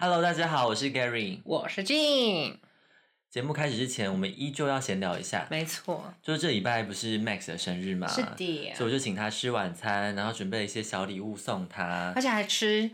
Hello，大家好，我是 Gary。我是 Jean，节目开始之前，我们依旧要闲聊一下。没错，就是这礼拜不是 Max 的生日嘛，是的所以我就请他吃晚餐，然后准备了一些小礼物送他而。且还吃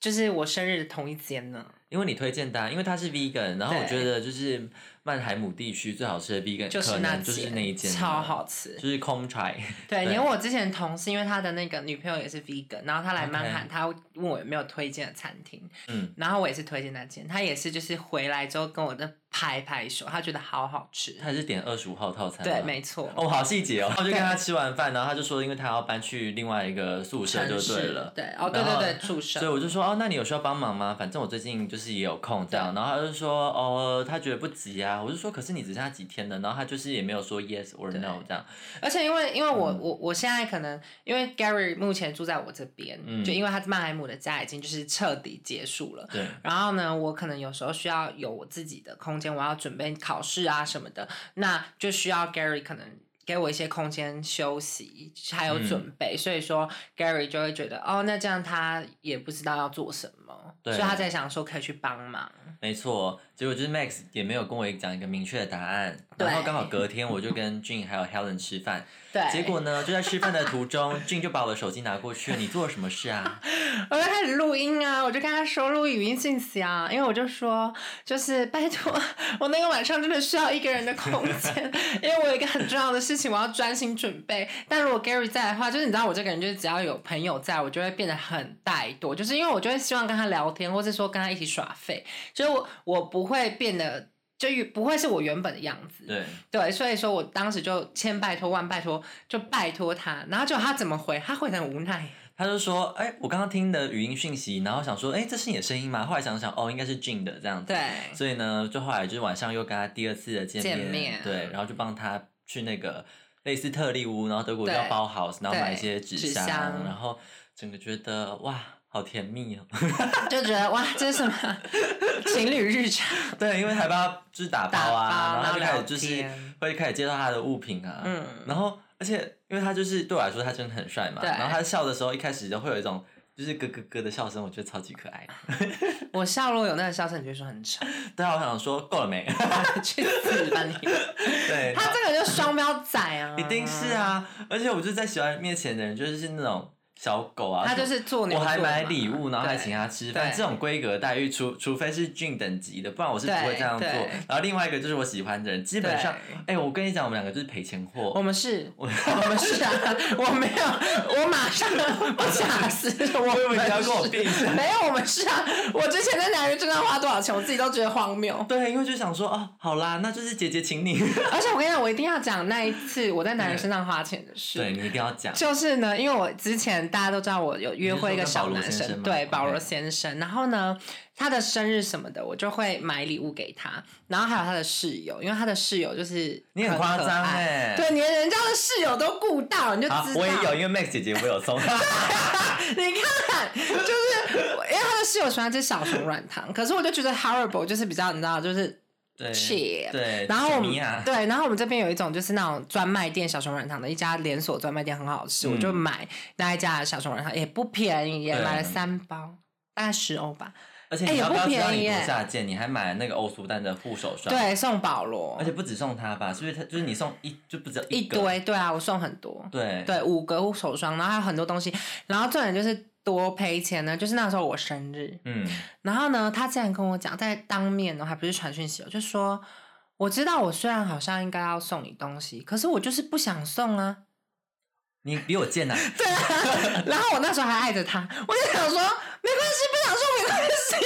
就是我生日的同一间呢。因为你推荐的啊、因为他是 vegan，然后我对觉得就是曼海姆地区最好吃的 vegan，就是可那就是那一间超好吃就是 Com Try。对，对连我之前同事，因为他的那个女朋友也是 vegan，然后他来曼海他问我有没有推荐的餐厅，嗯，然后我也是推荐那间，他也是就是回来之后跟我的拍拍手，他觉得好好吃。他是点二十五号套餐。对，没错。哦，好细节哦。我就跟他吃完饭，然后他就说，因为他要搬去另外一个宿舍就对了。对，哦，对对对，宿舍所以。我就说哦，那你有需要帮忙吗？反正我最近就是也有空这样。然后他就说哦，他觉得不急啊。我就说可是你只剩下几天了，然后他就是也没有说 yes or no 这样。而且因为因为我、嗯我我现在可能因为 Gary 目前住在我这边，嗯就因为他曼海姆的家已经就是彻底结束了。对，然后呢，我可能有时候需要有我自己的空间，我要准备考试啊什么的，那就需要 Gary 可能给我一些空间休息，还有嗯准备，所以说 Gary 就会觉得哦，那这样他也不知道要做什么，对所以他在想说可以去帮忙。没错。结果就是 Max 也没有跟我讲一个明确的答案，然后刚好隔天我就跟 Jun 还有 Helen 吃饭，对，结果呢就在吃饭的途中，Jun 就把我的手机拿过去，你做了什么事啊？我就开始录音啊，我就跟他说录语音信息啊，因为我就说，就是拜托，我那个晚上真的需要一个人的空间，因为一个很重要的事情，我要专心准备。但如果 Gary 在的话，就是你知道我这个人，就是只要有朋友在，我就会变得很怠惰，就是因为我就会希望跟他聊天，或是说跟他一起耍废，就是我我不会变得。就不会是我原本的样子，对，对，所以说我当时就千拜托万拜托，就拜托他，然后就他怎么回？他回的很无奈，他就说，哎、我刚刚听的语音讯息，然后想说，哎、这是你的声音吗？后来想想，哦，应该是 Jin 的这样子。对，所以呢，就后来就是晚上又跟他第二次的见面，见面对，然后就帮他去那个类似特例屋，然后德国对叫包 house，然后买一些纸纸箱，然后整个觉得哇，好甜蜜哦。就觉得哇，这是什么 情侣日常？对，因为还帮他就是打包啊，包然后他就开始就是会开始介绍他的物品啊，嗯然后而且因为他就是对我来说他真的很帅嘛，对然后他笑的时候一开始都会有一种就是咯咯咯的笑声，我觉得超级可爱。我笑如果有那个笑声，你就说很丑，对啊，我想说够了没？去死吧你！对，他这个就双标仔啊，一定是。啊，而且我就在喜欢面前的人，就是那种小狗啊，他就是做牛我还买礼物，然后还请他吃饭，对这种规格待遇，除除非是俊等级的，不然我是不会这样做。然后另外一个就是我喜欢的人，基本上对，哎、我跟你讲，我们两个就是赔钱货我。们是，我们是啊，我没有，我马上我吓死，我我以为们你要跟我是辩一下没有，我们是啊。我之前在男人身上花多少钱，我自己都觉得荒谬。对，因为就想说，哦，好啦，那就是姐姐请你。而且我跟你讲，我一定要讲那一次我在男人身上花钱的事。对你一定要讲。就是呢，因为我之前大家都知道我有约会一个小男生，对保罗先生。然后呢，他的生日什么的，我就会买礼物给他。然后还有他的室友，因为他的室友就是你很夸张哎对，连人家的室友都顾到，你就知道。好，我也有，因为 Max 姐姐我有送。你看，就是因为他的室友喜欢吃小熊软糖，可是我就觉得 horrible 就是比较你知道，就是对然后我们对，然后我们这边有一种就是那种专卖店小熊软糖的一家连锁专卖店，很好吃，嗯我就买那一家小熊软糖，也不便宜也，买了三包，大概十欧吧。而且哎也不你要不要知道你多便宜耶下贱？你还买了那个欧舒丹的护手霜。。对，送保罗而且不止送他吧，是不是他就是你送一就不止个？一堆，对啊，我送很多，对对，五个护手霜，然后还有很多东西，然后重点就是多赔钱呢，就是那时候我生日，嗯，然后呢，他竟然跟我讲，在当面呢，还不是传讯息哦，就说我知道我虽然好像应该要送你东西，可是我就是不想送啊。你比我贱呐、啊！对啊，然后我那时候还爱着他，我就想说没关系，不想送没关系。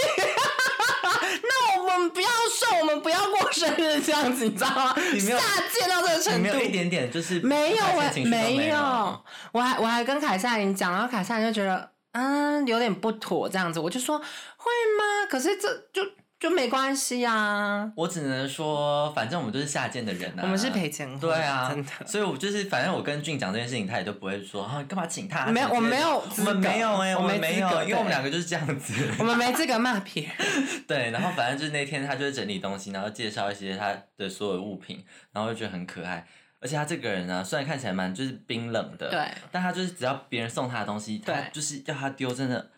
那我们不要送，我们不要过生日这样子，你知道吗？你没有下贱到这个程度你没有。一点点就是没有我没有，我还我还跟凯撒琳讲，然后凯撒琳就觉得嗯有点不妥这样子，我就说会吗？可是这就就没关系啊，我只能说，反正我们都是下贱的人啊。我们是赔钱货，对啊，真的。所以我就是，反正我跟俊讲这件事情，他也都不会说啊，干嘛请他？没有我没有我们没有哎、我我们没有，因为我们对两个就是这样子。我们没资格骂别人，对，然后反正就是那天他就会整理东西，然后介绍一些他的所有物品，然后就觉得很可爱。而且他这个人呢，虽然看起来蛮就是冰冷的，对，但他就是只要别人送他的东西，他就是要他丢，真的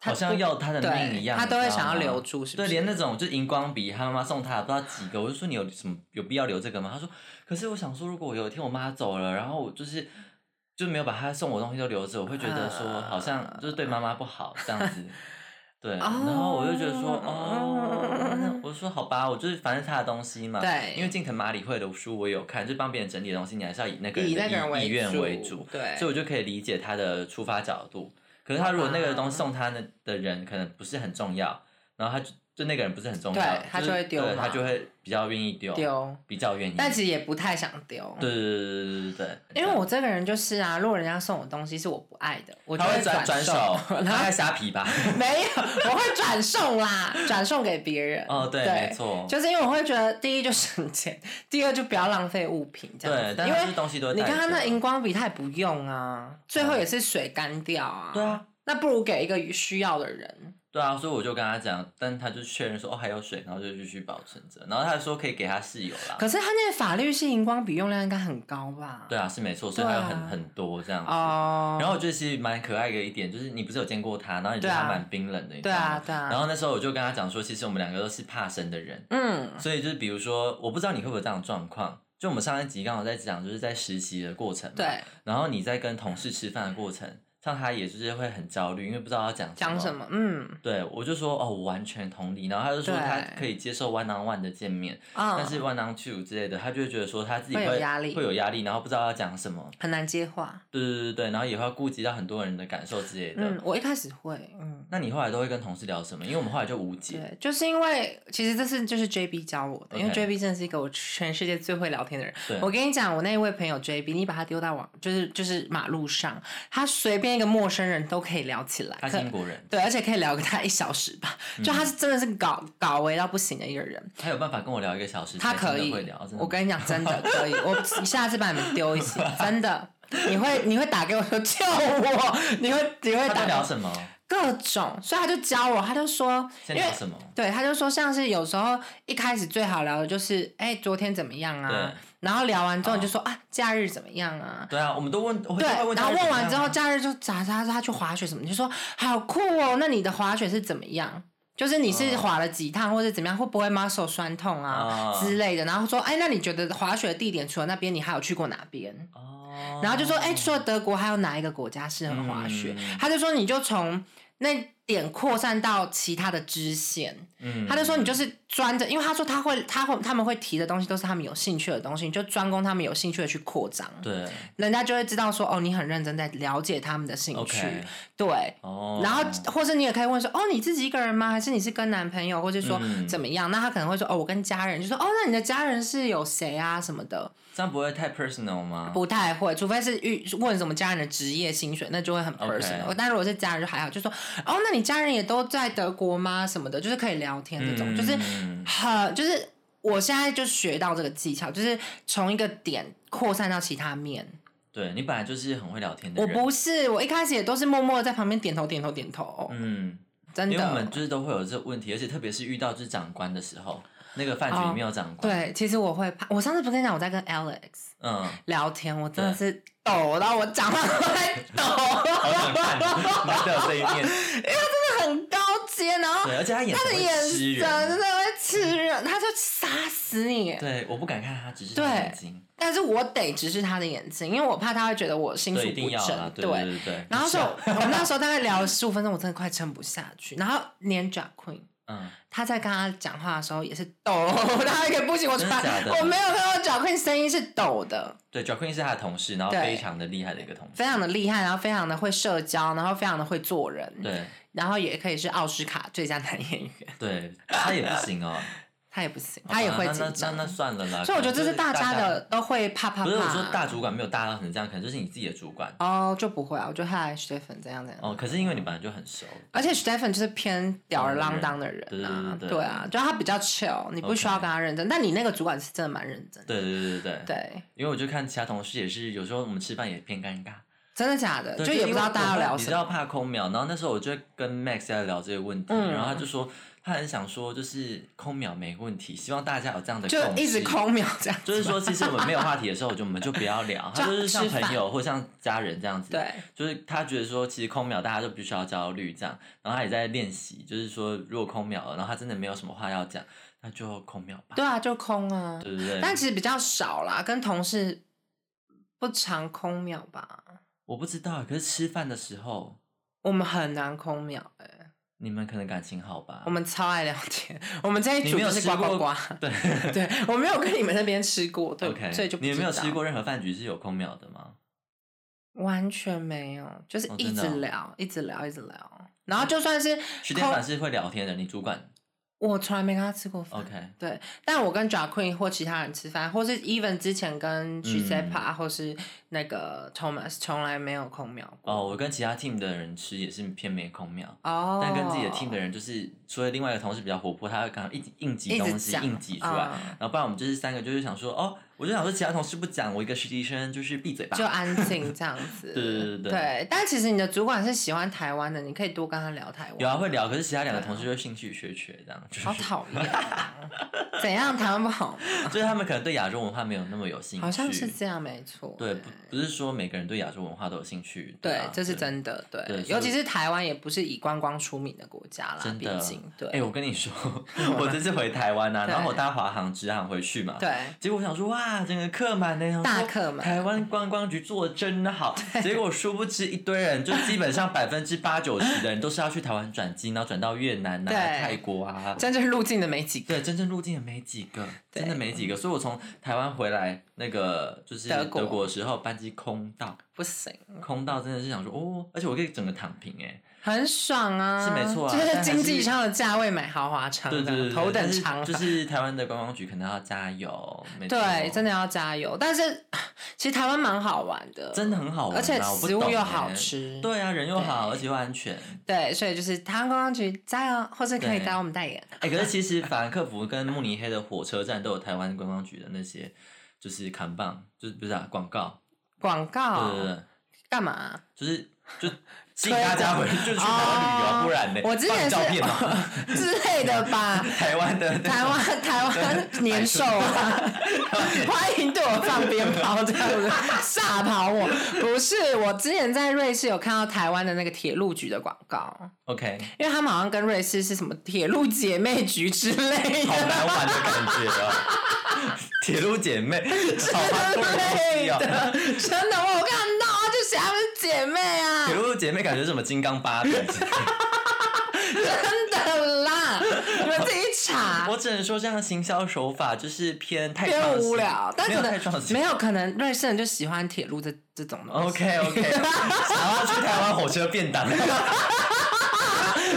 好像要他的命一样，他都会想要留住是不对，连那种就荧光笔，他妈妈送他不知道几个，我就说你有什么有必要留这个吗？他说，可是我想说，如果有一天我妈走了，然后我就是就没有把她送我的东西都留着，我会觉得说好像就是对妈妈不好这样子。对，然后我就觉得说，哦，那我说好吧，我就是反正是他的东西嘛。对因为近藤麻里惠的书我有看，就帮别人整理的东西，你还是要以那个人意意愿为主。对所以我就可以理解他的出发角度。可是他如果那个东西送他的的人可能不是很重要，然后他就就那个人不是很重要，对他就会丢嘛对他就会比较愿意丢，丢，比较愿意。但其实也不太想丢。对对对对对对对，因为我这个人就是啊，如果人家送我东西是我不爱的，我就他会转转手，然他后虾皮吧？没有，我会转送啦，转送给别人。哦，对，没错，就是因为我会觉得，第一就省钱，第二就不要浪费物品，这样对，子。因为但是东西都你看他那荧光笔，他也不用啊，最后也是水干掉啊。对啊，那不如给一个需要的人。对啊，所以我就跟他讲，但他就确认说哦还有水，然后就继续保存着，然后他还说可以给他室友啦。可是他那个法律性荧光笔用量应该很高吧？对啊，是没错，所以他有很、啊很多这样子。哦。然后我觉得其实蛮可爱的一点，就是你不是有见过他，然后你觉得他蛮冰冷的，对？啊对啊。然后那时候我就跟他讲说，其实我们两个都是怕生的人，嗯，所以就是比如说，我不知道你会不会有这样的状况。就我们上一集刚好在讲，就是在实习的过程嘛，对，然后你在跟同事吃饭的过程，像他也就是会很焦虑，因为不知道要讲讲什么？嗯对，我就说哦，我完全同理。然后他就说他可以接受 one on one 的见面，啊，但是 one on two 之类的，他就会觉得说他自己会有压力会有压力，然后不知道要讲什么。很难接话。对对对对，然后也会顾及到很多人的感受之类的。嗯，我一开始会，嗯。那你后来都会跟同事聊什么？因为我们后来就无解。对，就是因为其实这是就是 JB 教我的因为 JB 真的是一个我全世界最会聊天的人。对我跟你讲，我那一位朋友 JB，你把他丢到网，就是就是马路上，他随便一个陌生人都可以聊起来。他是英国人，对，而且可以聊个大概一小时吧。就他是真的是搞搞为到不行的一个人，他有办法跟我聊一个小时，他可以。我跟你讲，真的 可以。我下次把你们丢一起，真的。你会你会打给我说 救我，你会你会打聊什么？各种，所以他就教我，他就说，因为什么？对，他就说像是有时候一开始最好聊的就是，哎、昨天怎么样啊对？然后聊完之后你就哦说、啊，假日怎么样啊？对啊，我们都问，我对然后他问完之后，假日就咋咋他去滑雪什么，你就说好酷哦，那你的滑雪是怎么样？就是你是哦滑了几趟，或者怎么样，会不会 muscle 酸痛啊、哦之类的？然后说，哎，那你觉得滑雪的地点除了那边，你还有去过哪边？哦，然后就说，哎，除了德国，还有哪一个国家适合滑雪？嗯他就说，你就从那点扩散到其他的支线。嗯他就说你就是专着，因为他说他会，他会他们会提的东西都是他们有兴趣的东西，你就专攻他们有兴趣的去扩张，对人家就会知道说哦，你很认真在了解他们的兴趣对。哦，然后，或是你也可以问说，哦，你自己一个人吗？还是你是跟男朋友，或者说嗯怎么样？那他可能会说，哦，我跟家人，就说，哦，那你的家人是有谁啊什么的，这样不会太 personal 吗？不太会，除非是遇问什么家人的职业薪水，那就会很 personal。但如果是家人就还好，就说，哦，那你家人也都在德国吗？什么的，就是可以聊天这种，就是嗯很就是我现在就学到这个技巧，就是从一个点扩散到其他面。对你本来就是很会聊天的我，不是，我一开始也都是默默的在旁边点头点头点头，嗯，真因为我们的。就是都会有这个问题，而且特别是遇到就是长官的时候，那个饭局里面有长官，对，其实我会怕。我上次不是跟你讲我在跟 Alex 嗯，聊天，我真的是抖到我讲话都在抖，好想看，你还有这一面，很高阶，然后对，而且他眼他的眼神真的人，会吃人，他就杀死你。对，我不敢看他，只是他的对眼睛，但是我得直视他的眼睛，因为我怕他会觉得我心术对，一不正，。对对对对，然后说，我们那时候大概聊了十五分钟，我真的快撑不下去。然后连 Jack Queen，嗯，他在跟他讲话的时候也是抖，他一个不行，我真的假的？我没有看到 Jack Queen 声音是抖的，对，Jocqueen 是他的同事，然后对。非常的厉害的一个同事，非常的厉害，然后非常的会社交，然后非常的会做人，对。然后也可以是奥斯卡最佳男演员。对，他也不行哦，他也不行，他也会紧张那那算了啦，所以我觉得这是大家的都会怕怕怕。不是我说大主管没有大到成这样，可能就是你自己的主管哦，就不会啊，我就嗨 Stephen 这样这样。哦。可是因为你本来就很熟，而且 Stephen 就是偏吊儿郎当的人对啊，对啊，就他比较 chill，你不需要跟他认真。但你那个主管是真的蛮认真的，对对对对对。对，因为我就看其他同事也是，有时候我们吃饭也偏尴尬，真的假的？就也不知道大家要聊什么。你知道怕空秒，然后那时候我就跟 Max 在聊这个问题，嗯然后他就说他很想说，就是空秒没问题，希望大家有这样的就一直。空秒这样子。就是说，其实我们没有话题的时候，就我们就不要聊。他就是像朋友或像家人这样子。对，就是他觉得说，其实空秒大家就必须要焦虑这样，然后他也在练习，就是说如果空秒了，然后他真的没有什么话要讲，那就空秒吧，对啊，就空啊。对不对？但其实比较少啦，跟同事不常空秒吧。我不知道，可是吃饭的时候，我们很难空秒哎、你们可能感情好吧？我们超爱聊天。我们这一组没有组就是吃过呱呱呱。对 对，我没有跟你们那边吃过，对，OK，所以就你们没有吃过任何饭局是有空秒的吗？完全没有，就是一直聊，一直聊，一直聊。然后就算是徐天凡是会聊天的，你主管我从来没跟他吃过饭。OK，对，但我跟 j a Queen 或其他人吃饭，或是 Even 之前跟 g i s e p a 或是那个 Thomas 从来没有空秒过。哦，我跟其他 team 的人吃也是偏没空秒。哦，但跟自己的 team 的人，就是除了另外一个同事比较活泼，他会刚好一硬挤东西，讲硬挤出来。嗯然后不然我们就是三个，就是想说，哦，我就想说其他同事不讲，我一个实习生就是闭嘴吧。就安静这样子。对对对对对，但其实你的主管是喜欢台湾的，你可以多跟他聊台湾。有啊会聊，可是其他两个同事就兴趣缺缺这样，就是好 讨厌啊！怎样台湾不好吗？就是他们可能对亚洲文化没有那么有兴趣。好像是这样，没错。对，不不是说每个人对亚洲文化都有兴趣。啊，对这是。真的。对，对尤其是台湾，也不是以观光出名的国家啦，真的毕竟对。哎、我跟你说，我这次回台湾啊，然后我搭华航直航回去嘛，对结果我想说，哇，整个客满呢，想说大客满台湾观光局做的真好。结果殊不知，一堆人就基本上百分之八九十的人都是要去台湾转机，然后转到越南啊、对泰国啊。真正入境的没几个。对，真正入境的没几个，真的没几个。所以我从台湾回来，那个就是德国的时候，班机空到，不行，空到真的是想说，哦，而且我可以整个躺平哎、很爽啊，是没错啊就是经济舱的价位买豪华舱，对对对，对头等舱，就是台湾的观光局可能要加油，对，真的要加油。但是 其实台湾蛮好玩的，真的很好玩啊，而且食物又好吃。对啊，人又好，而且又安全。对，所以就是台湾观光局加油，或是可以对。找我们代言。哎、可是其实法兰克福跟慕尼黑的火车站都有台湾观光局的那些，就是扛棒，就是不是啊广告，广告？对对对，干嘛？就是就吸引大家回去就去台湾旅游，哦不然呢？我之前是放照片嘛，之类的吧。台湾的台湾台湾年兽啊，欢迎对我放鞭炮这样子吓跑我。不是，我之前在瑞士有看到台湾的那个铁路局的广告，OK，因为他们好像跟瑞士是什么铁路姐妹局之类好的。难玩的感觉啊。铁路姐妹，好吧，多东西哦。类的，真的，我有看到，就写她们姐妹啊铁，路姐妹感觉什么金刚芭比。真的啦，你们自己查。我只能说，这样的行销手法就是偏太偏无聊，但没可能有太创新。没有可能瑞士人就喜欢铁路这这种的。OK OK，想要去台湾火车便当，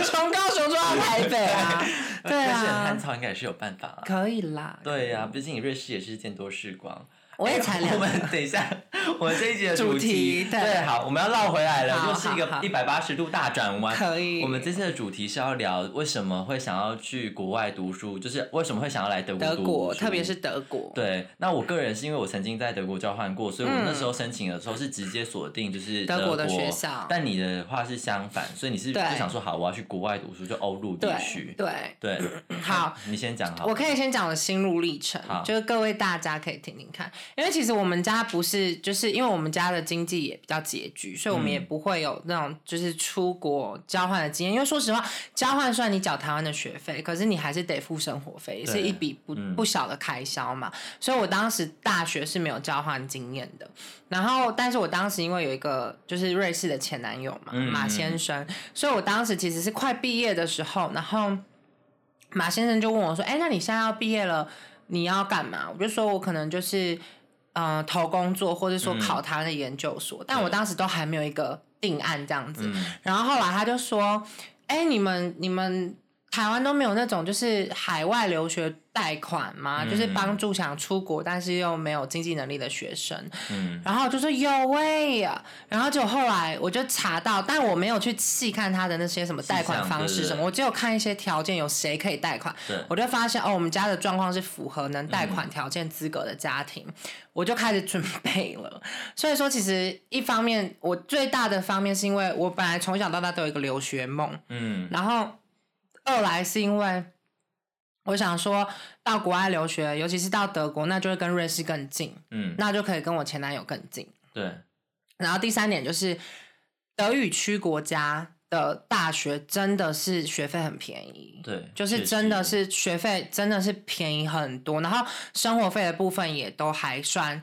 从高雄坐到台北啊，对瑞士人啊汉，草应该也是有办法啦。可以啦。对呀、毕竟你瑞士也是见多识广。我也才哎两我们等一下，我们这一集的主题题对。好，我们要绕回来了，好又是一个一百八十度大转弯。可以。我们这次的主题是要聊为什么会想要去国外读书，就是为什么会想要来德国读德国，特别是德国，对，那我个人是因为我曾经在德国交换过，所以我那时候申请的时候是直接锁定就是国。德国的学校。但你的话是相反，所以你是就想说好，我要去国外读书，就欧陆地区。对。对，好，你先讲好。我可以先讲我的心路历程好，就是各位大家可以听听看，因为其实我们家不是，就是因为我们家的经济也比较拮据，所以我们也嗯不会有那种就是出国交换的经验。因为说实话，交换虽然你缴台湾的学费，可是你还是得付生活费，也是一笔不嗯不小的开销嘛。所以我当时大学是没有交换经验的。然后，但是我当时因为有一个就是瑞士的前男友嘛，嗯马先生，所以我当时其实是快毕业的时候，然后马先生就问我说：“哎，那你现在要毕业了，你要干嘛？”我就说：“我可能就是呃投工作，或者说考他的研究所。但我当时都还没有一个定案这样子。嗯然后后来他就说：“哎，你们你们台湾都没有那种就是海外留学贷款吗？就是帮助想出国但是又没有经济能力的学生。嗯，然后就说有喂、然后就后来我就查到，但我没有去细看他的那些什么贷款方式什么，我只有看一些条件，有谁可以贷款。对，我就发现哦，我们家的状况是符合能贷款条件资格的家庭，我就开始准备了。所以说，其实一方面我最大的方面是因为我本来从小到大都有一个留学梦，嗯，然后二来是因为我想说到国外留学，尤其是到德国，那就会跟瑞士更近，嗯，那就可以跟我前男友更近。对，然后第三点就是德语区国家的大学真的是学费很便宜，对，就是真的是学费真的是便宜很多，然后生活费的部分也都还算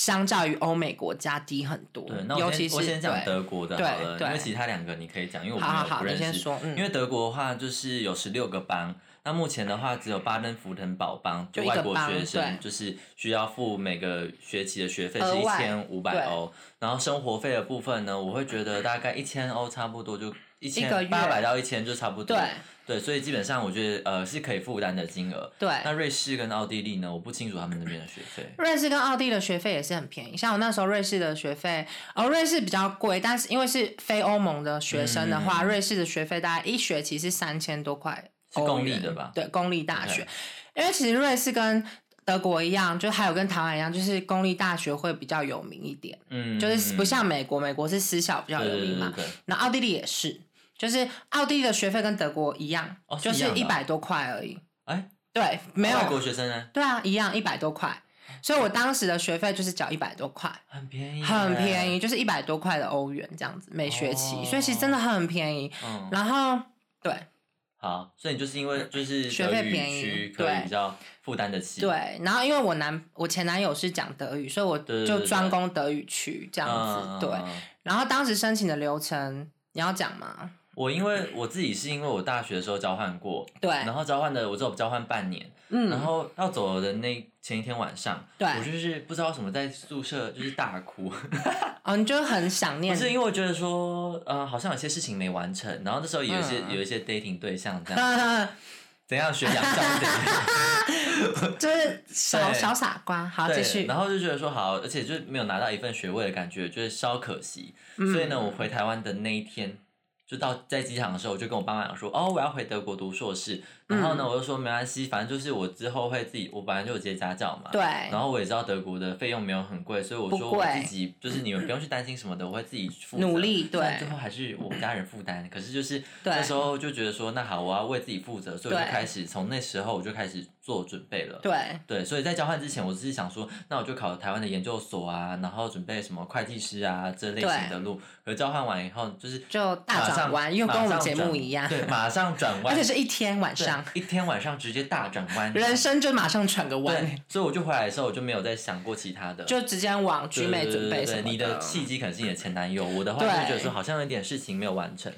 相较于欧美国家低很多对，那，我尤其是先我先讲德国的好了，对因为其他两个你可以讲，因为我好好好，没有不认识。你先说，嗯，因为德国的话，就是有十六个邦，那目前的话只有巴登符腾堡邦，就外国学生就是需要付每个学期的学费是一千五百欧，然后生活费的部分呢，我会觉得大概一千欧差不多就一千八百到一千就差不多。对对，所以基本上我觉得呃是可以负担的金额。对。那瑞士跟奥地利呢，我不清楚他们那边的学费。瑞士跟奥地利的学费也是很便宜，像我那时候瑞士的学费，哦，瑞士比较贵，但是因为是非欧盟的学生的话，嗯瑞士的学费大概一学期是三千多块是公立的吧对，公立大学因为其实瑞士跟德国一样，就还有跟台湾一样，就是公立大学会比较有名一点，嗯，就是不嗯像美国，美国是私校比较有名嘛。那奥地利也是，就是奥地利的学费跟德国一样，哦是就是一百多块而已。哎，对，没有外国学生呢，对啊，一样一百多块。所以我当时的学费就是缴一百多块，很便宜，很便宜，。就是一百多块的欧元这样子每学期，哦所以其实真的很便宜。嗯，然后对好，所以你就是因为就是学德语费便宜区可以对比较负担得起。对，然后因为我男我前男友是讲德语，所以我就对对对专攻德语区这这样子。对，然后当时申请的流程你要讲吗？我因为我自己是因为我大学的时候交换过，对，然后交换的我只有交换半年，嗯然嗯，后要走的那前一天晚上，对我就是不知道什么在宿舍就是大哭，哦，你就很想念不念，是因为我觉得说，呃，好像有些事情没完成，然后那时候有一些、嗯有一些 dating 对象这样，怎样学杨照怎就是小小傻瓜。好，继对，续。然后就觉得说好，而且就没有拿到一份学位的感觉，就是稍可惜。嗯所以呢，我回台湾的那一天，就到在机场的时候，我就跟我爸妈讲说，哦，我要回德国读硕士。然后呢，嗯我就说没关系，反正就是我之后会自己，我本来就有接家教嘛。对，然后我也知道德国的费用没有很贵，所以我说我自己就是你们不用去担心什么的，我会自己负责努力对最后还是我家人负担。可是就是那时候就觉得说，那好，我要为自己负责，所以我就开始从那时候我就开始做准备了。对，对，所以在交换之前，我只是想说，那我就考台湾的研究所啊，然后准备什么会计师啊这类型的路。可交换完以后，就是就大转弯又跟我们节目一样对，马上转 弯，而且是一天晚上，一天晚上直接大转弯，人生就马上转个弯，对，所以我就回来的时候，我就没有再想过其他的，就直接往对居美准备什么你的契机可能是你的前男友，我的话就对觉得说好像有点事情没有完成，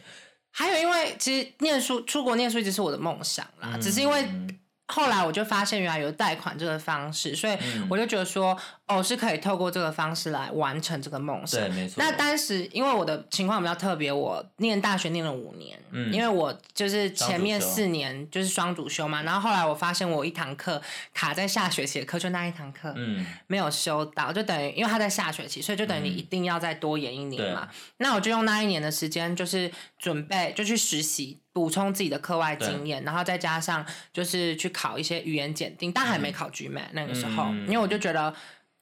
还有因为其实念书出国念书一直是我的梦想啦，只是因为嗯后来我就发现原来有贷款这个方式，所以嗯。我就觉得说哦是可以透过这个方式来完成这个梦想对，。没错。那当时因为我的情况比较特别，我念大学念了五年，嗯因为我就是前面四年就是双主修嘛，然后后来我发现我一堂课卡在下学期的课，就那一堂课，嗯，没有修到，就等于因为他在下学期，所以就等于你嗯一定要再多延一年对嘛。那我就用那一年的时间，就是准备就去实习，补充自己的课外经验，然后再加上就是去考一些语言检定，但还没考 GMAT 那个时候，嗯因为我就觉得，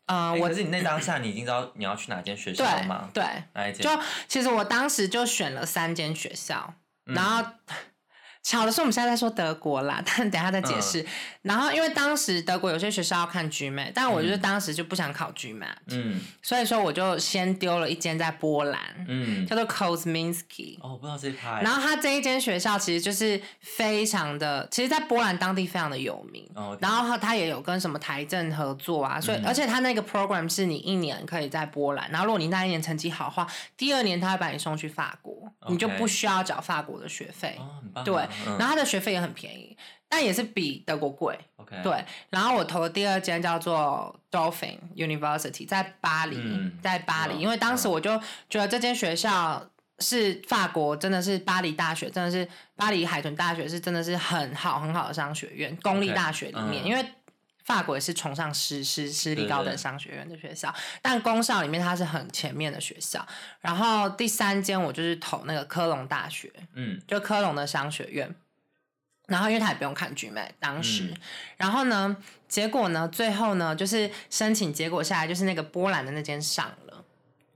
嗯、我欸可是你那当下你已经知道你要去哪间学校了对吗？对，哪一间？就其实我当时就选了三间学校，嗯然后。巧的是，我们现在在说德国啦，但等一下再解嗯释。然后，因为当时德国有些学校要看 GMAT，但我就是当时就不想考 GMAT，、嗯所以说我就先丢了一间在波兰，嗯，叫做 Kozminski。哦，我不知道这一趴欸。然后他这一间学校其实就是非常的，其实，在波兰当地非常的有名。哦，然后他也有跟什么台政合作啊，所以、嗯而且他那个 program 是你一年可以在波兰，然后如果你那一年成绩好的话，第二年他会把你送去法国你就不需要缴法国的学费。哦，很棒啊。对，嗯然后它的学费也很便宜，但也是比德国贵。OK，对，然后我投的第二间叫做 Dolphin University，在巴黎，嗯在巴黎，嗯因为当时我就觉得这间学校是法国，真的是巴黎大学，真的是巴黎海豚大学是真的是很好很好的商学院，公立大学里面，嗯因为。法国也是崇尚私私私立高等商学院的学校，但公校里面它是很前面的学校。然后第三间我就是投那个科隆大学，嗯就科隆的商学院。然后因为他也不用看 GMAT 当时，嗯然后呢，结果呢，最后呢，就是申请结果下来，就是那个波兰的那间上了。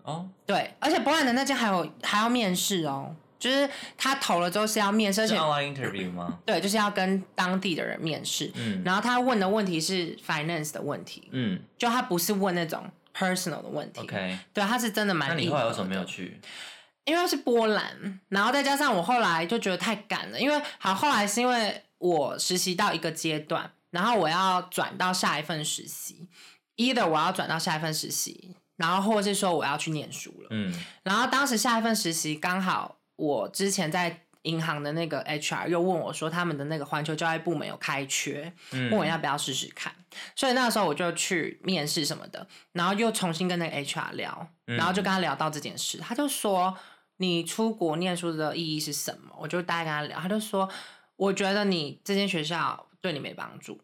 哦，对，而且波兰的那间还有还要面试哦，就是他投了之后是要面试，而且 online interview 吗？对，就是要跟当地的人面试。嗯然后他问的问题是 finance 的问题，嗯就他不是问那种 personal 的问题。，OK。对，他是真的蛮那你后来为什么没有去？因为是波兰，然后再加上我后来就觉得太赶了，因为好后来是因为我实习到一个阶段，然后我要转到下一份实习，either 我要转到下一份实习，然后或者是说我要去念书了。嗯然后当时下一份实习刚好我之前在银行的那个 HR 又问我说他们的那个环球教育部门有开缺，嗯，问我要不要试试看，所以那时候我就去面试什么的，然后又重新跟那个 HR 聊，嗯然后就跟他聊到这件事，他就说你出国念书的意义是什么？我就大概跟他聊，他就说我觉得你这间学校对你没帮助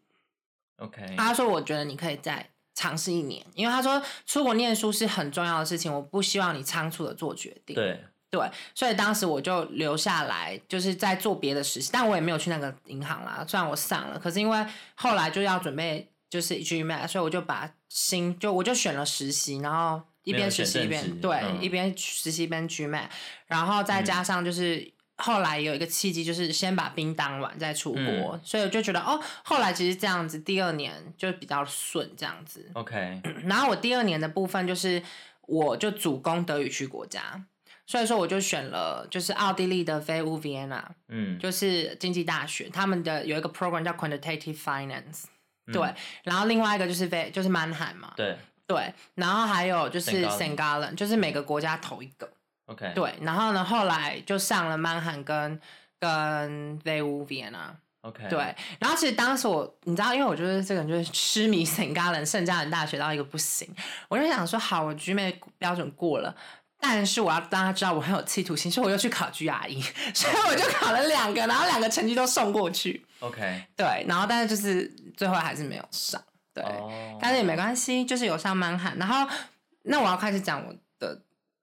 ，OK，他说我觉得你可以再尝试一年，因为他说出国念书是很重要的事情，我不希望你仓促的做决定。对，对，所以当时我就留下来，就是在做别的实习，但我也没有去那个银行啦。虽然我上了，可是因为后来就要准备就是 GMAT，所以我就把新就我就选了实习，然后一边实习一边对、嗯一边实习一边 GMAT，然后再加上就是。后来有一个契机，就是先把兵当完再出国，嗯所以我就觉得哦，后来其实这样子，第二年就比较顺这样子。OK，然后我第二年的部分就是，我就主攻德语区国家，所以说我就选了就是奥地利的 VU Vienna，嗯，就是经济大学，他们的有一个 program 叫 Quantitative Finance，、嗯对，然后另外一个就是 V 就是曼海嘛，对对，然后还有就是 St. St. Gallen，就是每个国家投一个，，OK，对，然后呢后来就上了曼海跟跟 VU Vienna。，OK，对，然后其实当时我，你知道，因为我就是这个人，就是痴迷圣加伦圣加伦大学到一个不行，我就想说，好，我 GMAT 标准过了。但是我要大家知道我很有企图心，所以我又去考 GRE，所以我就考了两个，然后两个成绩都送过去。，OK，对，然后但是就是最后还是没有上，对，哦，但是也没关系，就是有上满罕。然后那我要开始讲我的，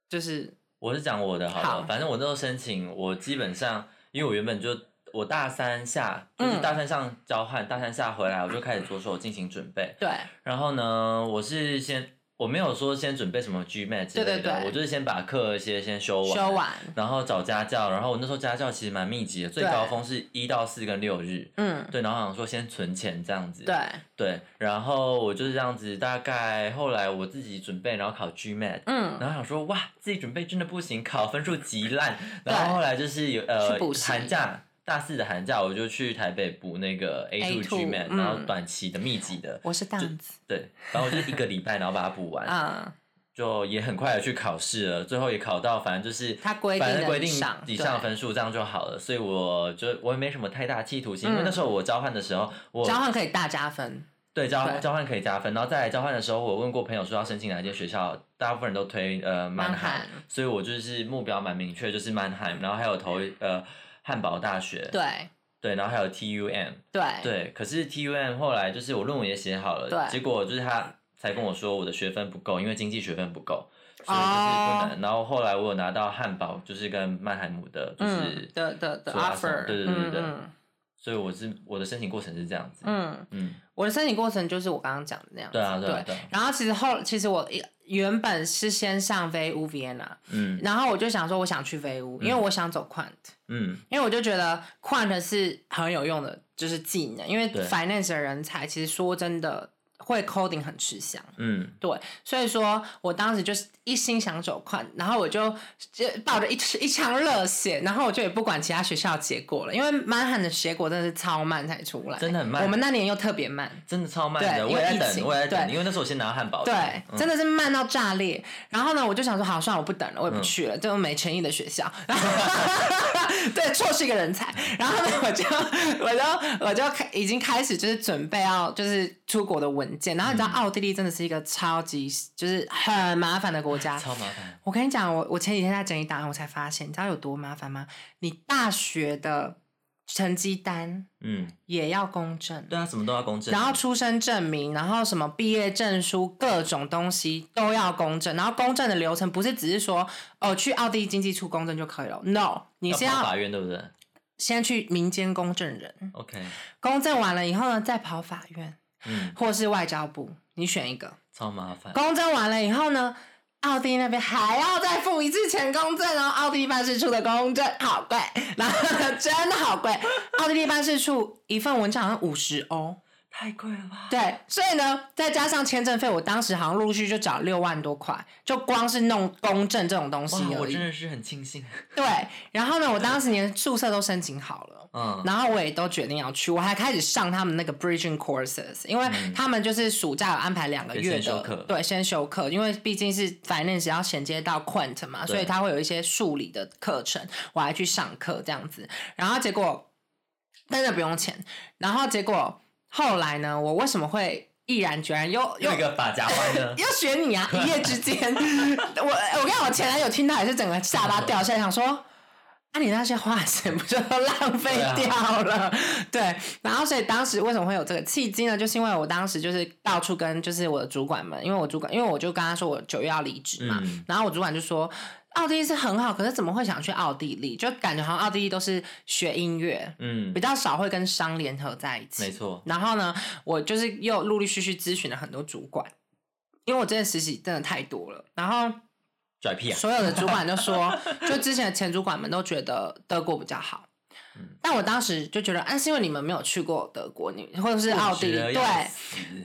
就是我是讲我的好了，好反正我那时候申请，我基本上因为我原本就我大三下就是嗯大三上交换，大三下回来我就开始着手进行准备。对然后呢，我是先我没有说先准备什么 GMAT 之类的，对对对我就是先把课一些先修完，修完，然后找家教，然后我那时候家教其实蛮密集的，最高峰是一到四跟六日。嗯，对，然后想说先存钱这样子，对对，然后我就是这样子，大概后来我自己准备，然后考 GMAT，嗯，然后想说哇，自己准备真的不行，考分数极烂。然后后来就是有呃寒假大四的寒假，我就去台北补那个 A two G man，、嗯。然后短期的密集的，我是这样子，对，然后我就一个礼拜，然后把它补完，嗯，就也很快的去考试了，最后也考到，反正就是他规定的反正规定以上分数这样就好了，所以我就我也没什么太大企图心，因为嗯。那时候我交换的时候，我交换可以大加分，对交对。交换可以加分，然后再来交换的时候，我问过朋友说要申请哪一间学校，大部分人都推呃曼曼海，所以我就是目标蛮明确，就是曼海，然后还有投呃汉堡大学，对。对，然后还有 TUM，对。对，可是 TUM 后来就是我论文也写好了，对。结果就是他才跟我说我的学分不够，因为经济学分不够，所以就是哦。不能。然后后来我有拿到汉堡，就是跟曼海姆的，就是、嗯的的 offer，对对对对对。嗯所以我是我的申请过程是这样子，嗯，嗯。嗯，我的申请过程就是我刚刚讲的那样子，对啊对啊对啊。然后其实后其实我一原本是先上 VU Vienna，嗯。然后我就想说我想去 VU，因为我想走 Quant，嗯。因为我就觉得 Quant 是很有用的，就是技能，因为 finance 的人才其实说真的会 coding 很吃香。嗯，对，所以说我当时就是一心想走快，然后我就就抱着一一腔热血，然后我就也不管其他学校结果了，因为满汉的结果真的是超慢才出来，真的很慢我们那年又特别慢，真的超慢对的，我也在等，我也在等，因为那时候我先拿汉堡，对，嗯真的是慢到炸裂。然后呢，我就想说，好，算了，我不等了，我也不去了，这种没诚意的学校。对，错是一个人才。然后呢，我就我就我就开已经开始就是准备要就是出国的文文件，然后你知道奥地利真的是一个超级就是很麻烦的国家。超麻烦。我跟你讲，我我前几天在整理档案，我才发现，你知道有多麻烦吗？你大学的成绩单嗯，也要公证，对啊，什么都要公证。然后出生证明，然后什么毕业证书，各种东西都要公证。然后公证的流程不是只是说哦去奥地利经济处公证就可以了，no，你是要要法院对不对先去民间公证人？OK，公证完了以后呢，再跑法院嗯，或是外交部，你选一个。超麻烦。公证完了以后呢，奥地利那边还要再付一次钱公证哦，奥地利办事处的公证好贵，然后呢真的好贵，奥地利办事处一份文件好像五十欧。太贵了吧？对，所以呢，再加上签证费，我当时好像陆续就找六万多块，就光是弄公证这种东西，我而已真。的是很庆幸。对，然后呢，我当时连宿舍都申请好了。嗯，然后我也都决定要去，我还开始上他们那个 bridging courses，因为他们就是暑假有安排两个月的，对，先修课，因为毕竟是 finance 要衔接到 quant 嘛，所以他会有一些数理的课程，我还去上课这样子，然后结果真的不用钱，然后结果后来呢，我为什么会毅然决然又又用一个发夹弯呢？又选你啊！一夜之间，我我跟我前男友听到也是整个下巴掉下来，想说。啊，你那些花钱不就都浪费掉了？对，然后所以当时为什么会有这个契机呢？就是因为我当时就是到处跟就是我的主管们，因为我主管，因为我就跟他说我九月要离职嘛，嗯然后我主管就说奥地利是很好，可是怎么会想去奥地利？就感觉好像奥地利都是学音乐，嗯比，较少会跟商联合在一起。没错。然后呢，我就是又陆陆续续咨询了很多主管，因为我真的实习真的太多了。然后拽屁啊！所有的主管都说，就之前的前主管们都觉得德国比较好。嗯但我当时就觉得，啊，是因为你们没有去过德国，你或者是奥地利，对。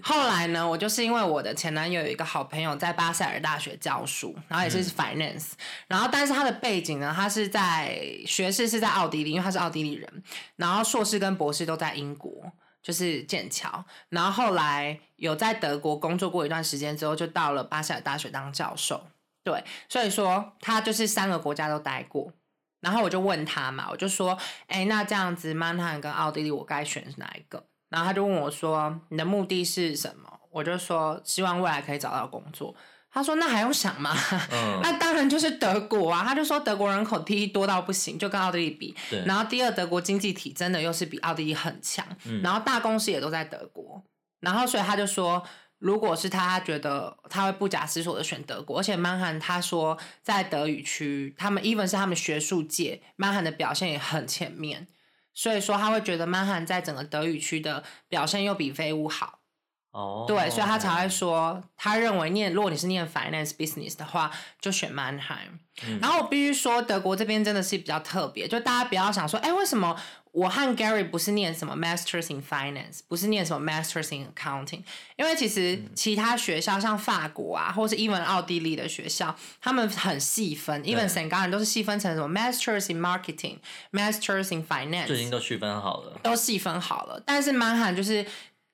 后来呢，我就是因为我的前男友有一个好朋友在巴塞尔大学教书，然后也是 finance，、然后但是他的背景呢，他是在学士是在奥地利，因为他是奥地利人，然后硕士跟博士都在英国，就是剑桥，然后后来有在德国工作过一段时间之后，就到了巴塞尔大学当教授，对，所以说他就是三个国家都待过。然后我就问他嘛，我就说，哎，那这样子，曼汉跟奥地利，我该选哪一个？然后他就问我说：“你的目的是什么？”我就说：“希望未来可以找到工作。”他说：“那还用想吗？嗯，那当然就是德国啊！”他就说：“德国人口第一多到不行，就跟奥地利比。然后第二，德国经济体真的又是比奥地利很强。嗯然后大公司也都在德国。然后所以他就说，如果是他，他觉得他会不假思索的选德国。而且曼汉他说，在德语区，他们 even 是他们学术界，曼汉的表现也很前面。所以说他会觉得曼汉在整个德语区的表现又比飞乌好。哦，对，所以他才会说，他认为念，如果你是念 finance business 的话，就选 Mannheim。嗯然后我必须说，德国这边真的是比较特别，就大家不要想说，哎，为什么我和 Gary 不是念什么 masters in finance，不是念什么 masters in accounting？因为其实嗯其他学校像法国啊，或是 even 奥地利的学校，他们很细分，even 对 St. Gallen 都是细分成什么 masters in marketing、masters in finance，最近都区分好了。都细分好了，但是曼汉就是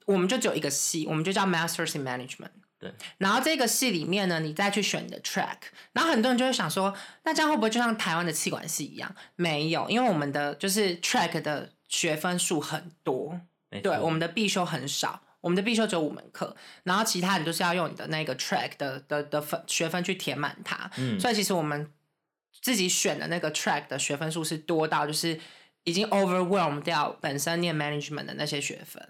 我们就只有一个系，我们就叫 Masters in Management。对，然后这个系里面呢，你再去选你的 track，然后很多人就会想说，那这样会不会就像台湾的气管系一样？没有，因为我们的就是 track 的学分数很多，对，我们的必修很少。我们的必修只有五门课，然后其他你都是要用你的那个 track 的的的分学分去填满它。嗯所以其实我们自己选的那个 track 的学分数是多到就是已经 overwhelm 掉本身念 management 的那些学分，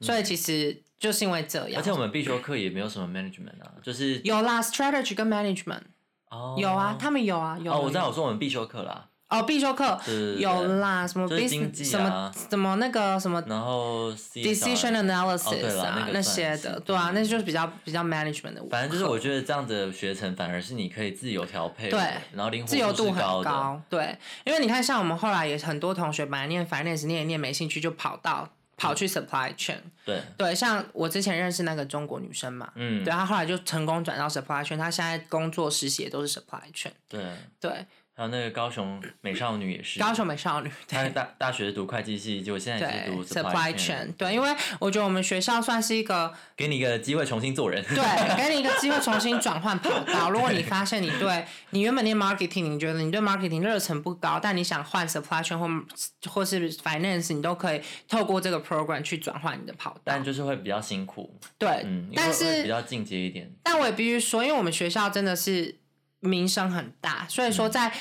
所以其实就是因为这样，而且我们必修课也没有什么 management 啊，就是有啦 strategy 跟 management 哦。有啊，他们有啊，有哦，我知道，我说我们必修课啦，哦必修课有啦，什么啊。什么什么那个什么然后 decision analysis 啊、那些的，对啊，那就是比较比较 management 的，反正就是我觉得这样的学程反而是你可以自由调配，对然后灵活自由度很是高对，因为你看，像我们后来也很多同学本来念 finance 念一念没兴趣，就跑到跑去 supply chain，对，对，像我之前认识那个中国女生嘛，嗯，对，她后来就成功转到 supply chain，她现在工作实习也都是 supply chain，对，对，还有那个高雄美少女也是，高雄美少女，她大大学是读会计系，结果现在也是对读 supply chain，chain，对，因为我觉得我们学校算是一个 给你一个机会重新做人。对，给你一个机会重新 转换跑道。如果你发现你对你原本念 marketing，你觉得你对 marketing 热忱不高，但你想换 supply chain 或或是 finance，你都可以透过这个 program 去转换你的跑道但。就是会比较辛苦，对，嗯，但是比较进阶一点。但我也必须说，因为我们学校真的是名声很大，所以说嗯在、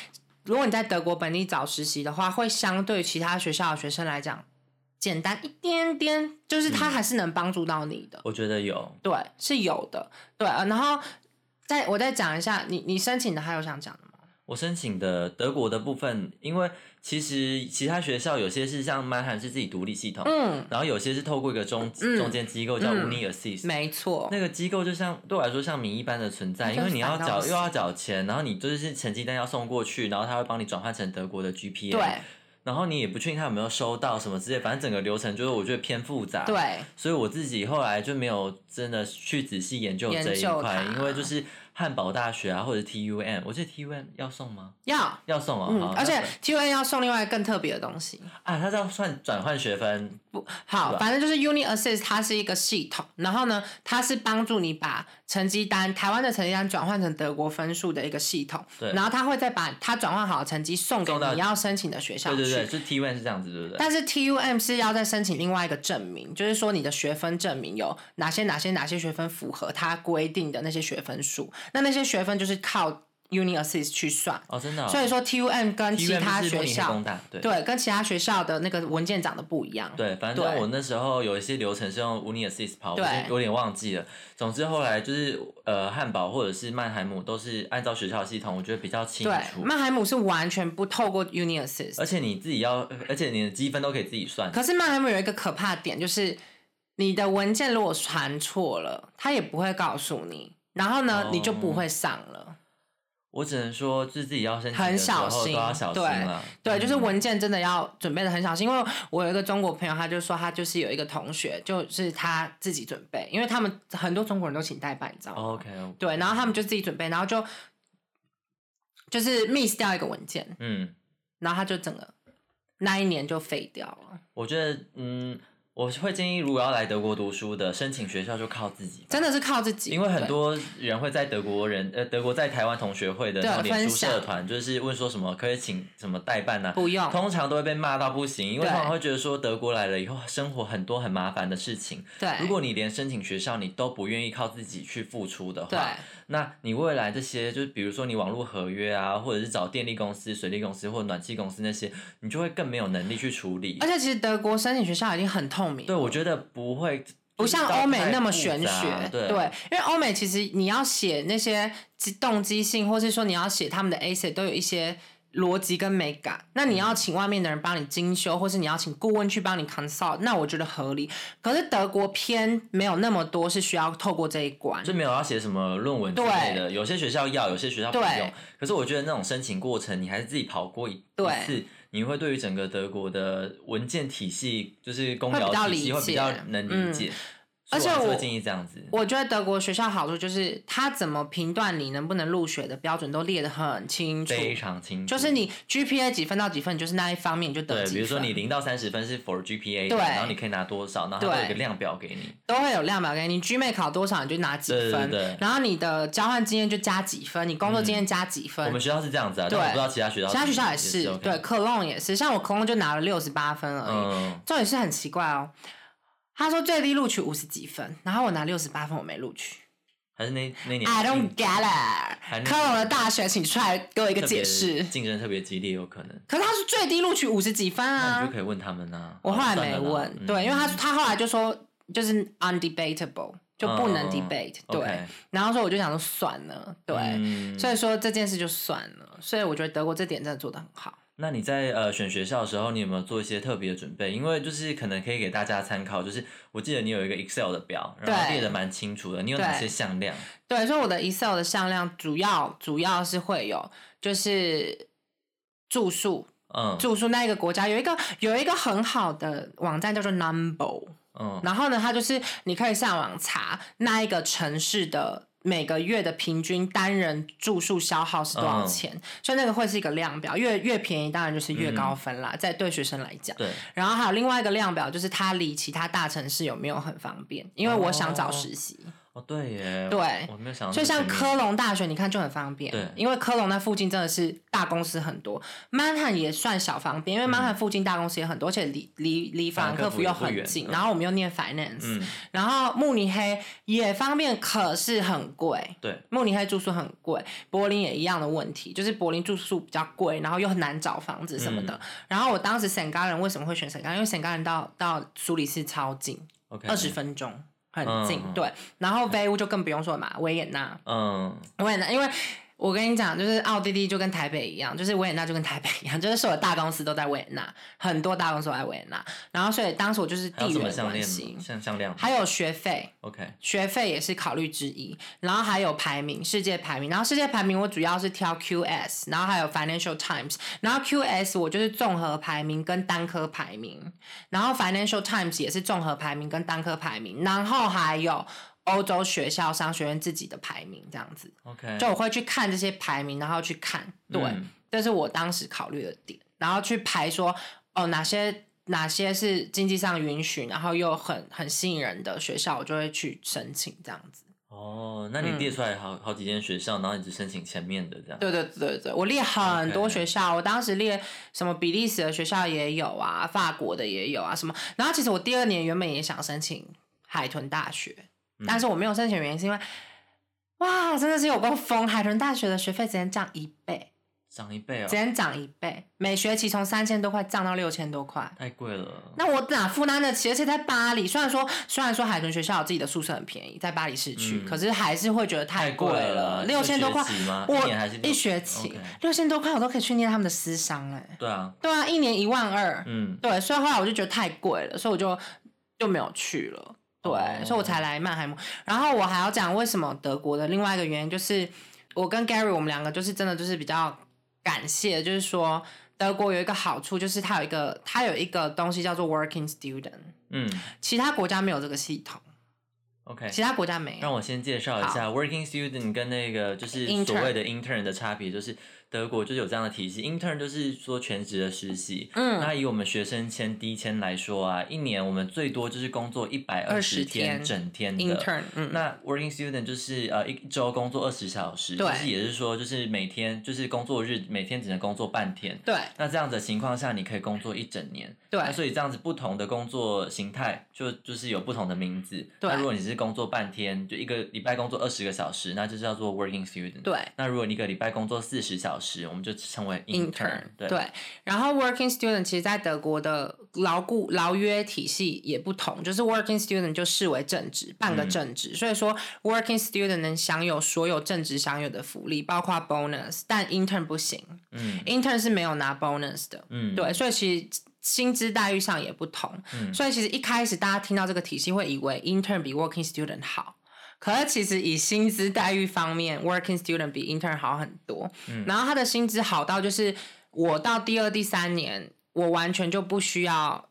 如果你在德国本地找实习的话，会相对其他学校的学生来讲简单一点点，就是他还是能帮助到你的。我觉得有，对，是有的。对，呃然后再我再讲一下，你你申请的还有想讲的吗？我申请的德国的部分，因为其实其他学校有些是像曼汉是自己独立系统，嗯，然后有些是透过一个中嗯。中间机构叫嗯。Uni Assist，、没错，那个机构就像对我来说像名一般的存在，因为你要缴又要缴钱，然后你就是成绩单要送过去，然后他会帮你转换成德国的 GPA，对。然后你也不确定他有没有收到什么之类，反正整个流程就是我觉得偏复杂，，对，所以我自己后来就没有真的去仔细研究这一块，因为就是汉堡大学啊或者 TUM，我记得 TUM 要送吗？要。要送啊，嗯，而且 T U M 要送另外更特别的东西，啊，它是要算转换学分，不好，反正就是 Uni Assist，它是一个系统，然后呢，它是帮助你把成绩单台湾的成绩单转换成德国分数的一个系统，对然后它会再把它转换好的成绩送给送到你要申请的学校去。对对对，就 TUM 是这样子，对不对？但是 TUM 是要再申请另外一个证明，就是说你的学分证明有哪些哪些哪些学分符合它规定的那些学分数，那那些学分就是靠 Uni Assist 去算。哦，真的、哦，所以说 TUM 跟其他学校对对跟其他学校的那个文件长得不一样。对，反正我那时候有一些流程是用 Uni Assist 跑，我有点忘记了。总之后来就是呃，汉堡或者是曼海姆都是按照学校系统，我觉得比较清对，楚。曼海姆是完全不透过 Uni Assist，而且你自己要，而且你的积分都可以自己算。可是曼海姆有一个可怕的点，就是你的文件如果传错了，他也不会告诉你，然后呢，哦你就不会上了。我只能说，就是自己要申请很小心都要小心对了。对，就是嗯文件真的要准备的很小心，因为我有一个中国朋友，他就说他就是有一个同学，就是他自己准备，因为他们很多中国人都请代办，你知道吗？OK，对，然后他们就自己准备，然后就就是 miss 掉一个文件，嗯，然后他就整个那一年就废掉了，我觉得，嗯，我会建议，如果要来德国读书的，申请学校就靠自己。真的是靠自己，因为很多人会在德国人呃德国在台湾同学会的对那种脸书社团，就是问说什么可以请什么代办啊，不用，通常都会被骂到不行，因为对通常会觉得说德国来了以后生活很多很麻烦的事情。对，如果你连申请学校你都不愿意靠自己去付出的对话，那你未来这些就是比如说你网络合约啊，或者是找电力公司、水利公司或暖气公司那些，你就会更没有能力去处理而。且其实德国申请学校已经很透明了，对，我觉得不会。不像欧美那么玄学，对因为欧美其实你要写那些机动机性，或是说你要写他们的 A C 都有一些逻辑跟美感。那你要请外面的人帮你精修，或是你要请顾问去帮你 consult，那我觉得合理。可是德国偏没有那么多是需要透过这一关，就没有要写什么论文之类的，有些学校要，有些学校不对用。可是我觉得那种申请过程，你还是自己跑过一次，你会对于整个德国的文件体系，就是公聊体系理会比较能理嗯解。而且我建议这样子。我觉得德国学校好处就是他怎么评断你能不能入学的标准都列得很清楚，非常清楚，就是你 GPA 几分到几分，你就是那一方面你就得对，几分。比如说你零到三十分是 for GPA 的，对然后你可以拿多少，然后它都有一个量表给你。都会有量表给你，你 GMA 考多少你就拿几分，对对对然后你的交换经验就加几分，你工作经验加几分。我们学校是这样子啊，对我不知道其他学校其他学校也也是，OK 对，科隆也是，像我科隆就拿了六十八分而已。嗯，重点是很奇怪哦，他说最低录取五十几分，然后我拿六十八分，我没录取。还是那那年 I don't get it。科隆的大学，请出来给我一个解释。竞争特别激烈，有可能。可是他是最低录取五十几分那啊你就，可以问他们啊。我后来没问，嗯对，因为他他后来就说就是 undebatable，就不能嗯 debate，、对。然后说我就想说算了，对，嗯所以说这件事就算了。所以我觉得德国这点真的做的很好。那你在呃选学校的时候，你有没有做一些特别的准备？因为就是可能可以给大家参考，就是我记得你有一个 Excel 的表，然后列的蛮清楚的。你有哪些向量？对，所以我的 Excel 的向量主要主要是会有就是住宿，嗯住宿那一个国家有一个有一个很好的网站叫做 Number，嗯然后呢，它就是你可以上网查那一个城市的每个月的平均单人住宿消耗是多少嗯。钱，所以那个会是一个量表，越越便宜当然就是越高分啦，在对学生来讲。对，然后还有另外一个量表，就是它离其他大城市有没有很方便，因为我想找实习。哦对耶，对我没有想到所以像科隆大学，你看就很方便，对因为科隆那附近真的是大公司很多，曼汉也算小方便，因为曼汉附近大公司也很多，而且离离离法兰克福又很近，然后我们又念 finance，、嗯，然后慕尼黑也方便，可是很贵。对，慕尼黑住宿很贵，柏林也一样的问题，就是柏林住宿比较贵，然后又很难找房子什么嗯的。然后我当时沈嘎人为什么会选沈嘎？因为沈嘎人到到苏黎世超近二十分钟，很近。嗯对，然后北屋就更不用说了嘛，维也纳，嗯，维也纳，因为我跟你讲，就是奥地利就跟台北一样，就是维也纳就跟台北一样，就是所有大公司都在维也纳，很多大公司都在维也纳。然后所以当时我就是地缘关系吗？，像项链吗还有学费。OK，学费也是考虑之一，然后还有排名，世界排名，然后世界排名我主要是挑 QS，然后还有 Financial Times，然后 QS 我就是综合排名跟单科排名，然后 Financial Times 也是综合排名跟单科排名，然后还有欧洲学校商学院自己的排名这样子，OK，就我会去看这些排名，然后去看，对，嗯这是我当时考虑的点，然后去排说哦哪些。哪些是经济上允许，然后又很很吸引人的学校，我就会去申请这样子。哦，那你列出来好好几间学校，然后你只申请前面的这样。对对对对对，我列很多学校我当时列什么比利时的学校也有啊，法国的也有啊，什么。然后其实我第二年原本也想申请海豚大学，嗯但是我没有申请的原因是因为，哇，真的是有够疯！海豚大学的学费直接涨一倍，涨一倍哦直，接涨一倍，每学期从三千多块涨到六千多块。太贵了。那我哪负担得起？而且在巴黎，虽然说虽然说海豚学校有自己的宿舍很便宜，在巴黎市区，嗯可是还是会觉得太贵贵了，了六千多块一学期吗，我一年还是六一学期 OK 六千多块，我都可以去念他们的私商哎、对啊，对啊，一年一万二，嗯，对，所以后来我就觉得太贵了，所以我就就没有去了。对，哦所以我才来曼海姆。然后我还要讲为什么德国的另外一个原因，就是我跟 Gary 我们两个就是真的就是比较感谢，就是说德国有一个好处，就是它有一个它有一个东西叫做 Working Student，嗯其他国家没有这个系统，，OK。其他国家没有。让我先介绍一下 working student 跟那个就是所谓的 intern 的差别，就是德国就是有这样的体系，intern 就是说全职的实习。嗯那以我们学生签低签来说啊，一年我们最多就是工作一百二十20天天整天的。Intern，嗯，那 working student 就是呃一周工作二十小时，对就是也是说就是每天就是工作日每天只能工作半天。对那这样子的情况下，你可以工作一整年。对那所以这样子不同的工作形态，就就是有不同的名字。对那如果你是工作半天，就一个礼拜工作二十个小时，那就叫做 working student。对。那如果你一个礼拜工作四十小时，我们就称为 intern。对。对，然后 working student 其实在德国的牢固劳约体系也不同，就是 working student 就视为正职，半个正职，所以说 working student 能享有所有正职享有的福利，包括 bonus，但 intern 不行嗯，intern 是没有拿 bonus 的。嗯，对，所以其实薪资待遇上也不同。嗯所以其实一开始大家听到这个体系会以为 intern 比 working student 好，可是其实以薪资待遇方面，working student 比 intern 好很多。嗯然后他的薪资好到就是我到第二、第三年，我完全就不需要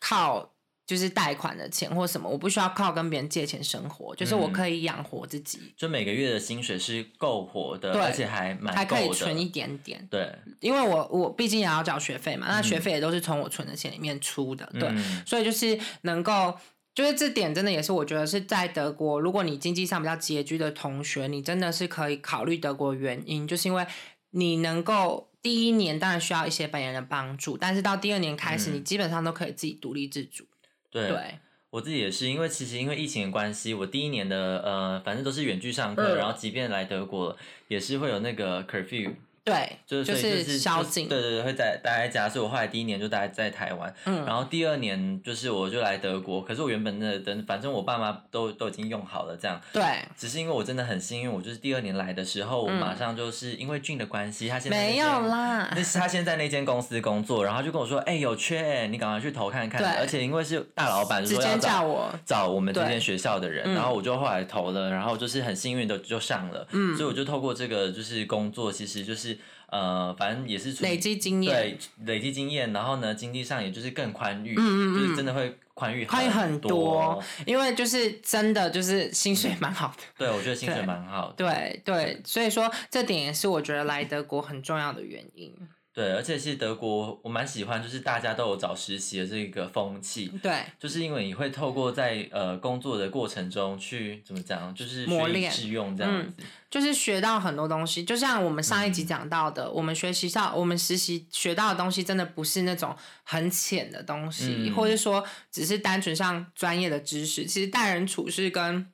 靠。就是贷款的钱或什么，我不需要靠跟别人借钱生活，就是我嗯可以养活自己，就每个月的薪水是够活的，而且还蛮还可以存一点点。对，因为我我毕竟也要缴学费嘛，那学费也都是从我存的钱里面出的，对，嗯所以就是能够。就是这点真的也是我觉得是在德国，如果你经济上比较拮据的同学，你真的是可以考虑德国原因，就是因为你能够第一年当然需要一些本人的帮助，但是到第二年开始，嗯你基本上都可以自己独立自主。对。对，我自己也是，因为其实因为疫情的关系，我第一年的呃，反正都是远距上课，嗯然后即便来德国，也是会有那个 curfew，对，就是所以就是宵禁。对对对，会在待在家，所以我后来第一年就待在台湾，嗯然后第二年就是我就来德国，可是我原本的等，反正我爸妈都都已经用好了这样，对，只是因为我真的很幸运，我就是第二年来的时候，我嗯马上就是因为俊的关系，他现在没有啦那。是他现在那间公司工作，然后就跟我说：“哎、有缺、欸，你赶快去投看看。”对而且因为是大老板，直接说要找叫我，找我们这对间学校的人，嗯然后我就后来投了，然后就是很幸运的就上了，嗯所以我就透过这个就是工作，其实就是呃，反正也是累积经验对，累积经验，然后呢，经济上也就是更宽裕，嗯嗯嗯就是真的会宽裕宽裕很多多。因为就是真的就是薪水蛮好的。对，我觉得薪水蛮好的。对对，所以说这点也是我觉得来德国很重要的原因。对，而且其实德国我蛮喜欢，就是大家都有找实习的这个风气。对，就是因为你会透过在呃工作的过程中去怎么讲，就是磨练致用这样子。就是学到很多东西，就像我们上一集讲到的，我们学习到我们实习学到的东西，真的不是那种很浅的东西，嗯或者说只是单纯上专业的知识，其实待人处事跟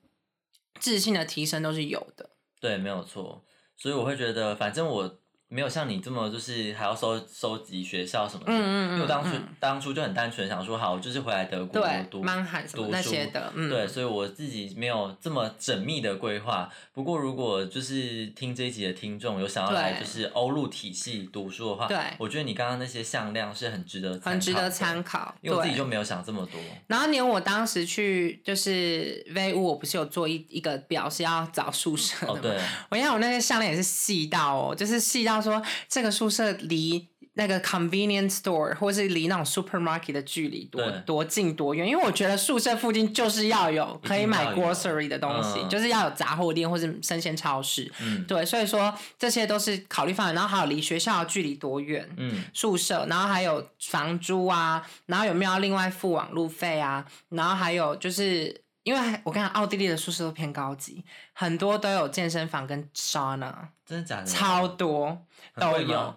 自信的提升都是有的。对，没有错。所以我会觉得，反正我没有像你这么就是还要收收集学校什么的。嗯嗯嗯因为我当初、嗯当初就很单纯想说，好，我就是回来德国对，读曼罕什么那读书些的，嗯，对，所以我自己没有这么缜密的规划。不过，如果就是听这一集的听众有想要来就是欧陆体系读书的话，对我觉得你刚刚那些向量是很值得很值得参考。因为我自己就没有想这么多。然后连我当时去就是 V 五，我不是有做一一个表是要找宿舍的？对，我跟你讲，我那些项链也是细到哦，就是细到说这个宿舍离那个 convenience store 或是离那种 supermarket 的距离多多近多远，因为我觉得宿舍附近就是要有可以买 grocery 的东西，嗯就是要有杂货店或是生鲜超市。嗯对，所以说这些都是考虑范围，然后还有离学校的距离多远。嗯，宿舍，然后还有房租啊，然后有没有要另外付网路费啊，然后还有就是因为我跟你讲，奥地利的宿舍都偏高级，很多都有健身房跟 sauna，真的假的？超多都有。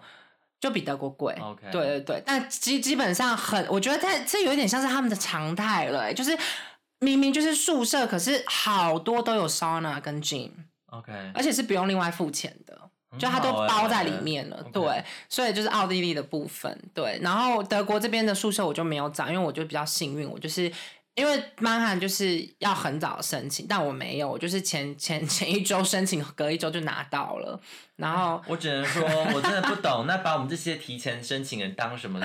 就比德国贵。OK 对对对，但基基本上很，我觉得这这有点像是他们的常态了、欸，就是明明就是宿舍，可是好多都有 sauna 跟 gym，OK，而且是不用另外付钱的。很就它都包在里面了，OK。对，所以就是奥地利的部分，对，然后德国这边的宿舍我就没有找，因为我就比较幸运，我就是因为曼罕就是要很早申请，但我没有，我就是前前前一周申请，隔一周就拿到了，然后我只能说，我真的不懂，那把我们这些提前申请人当什么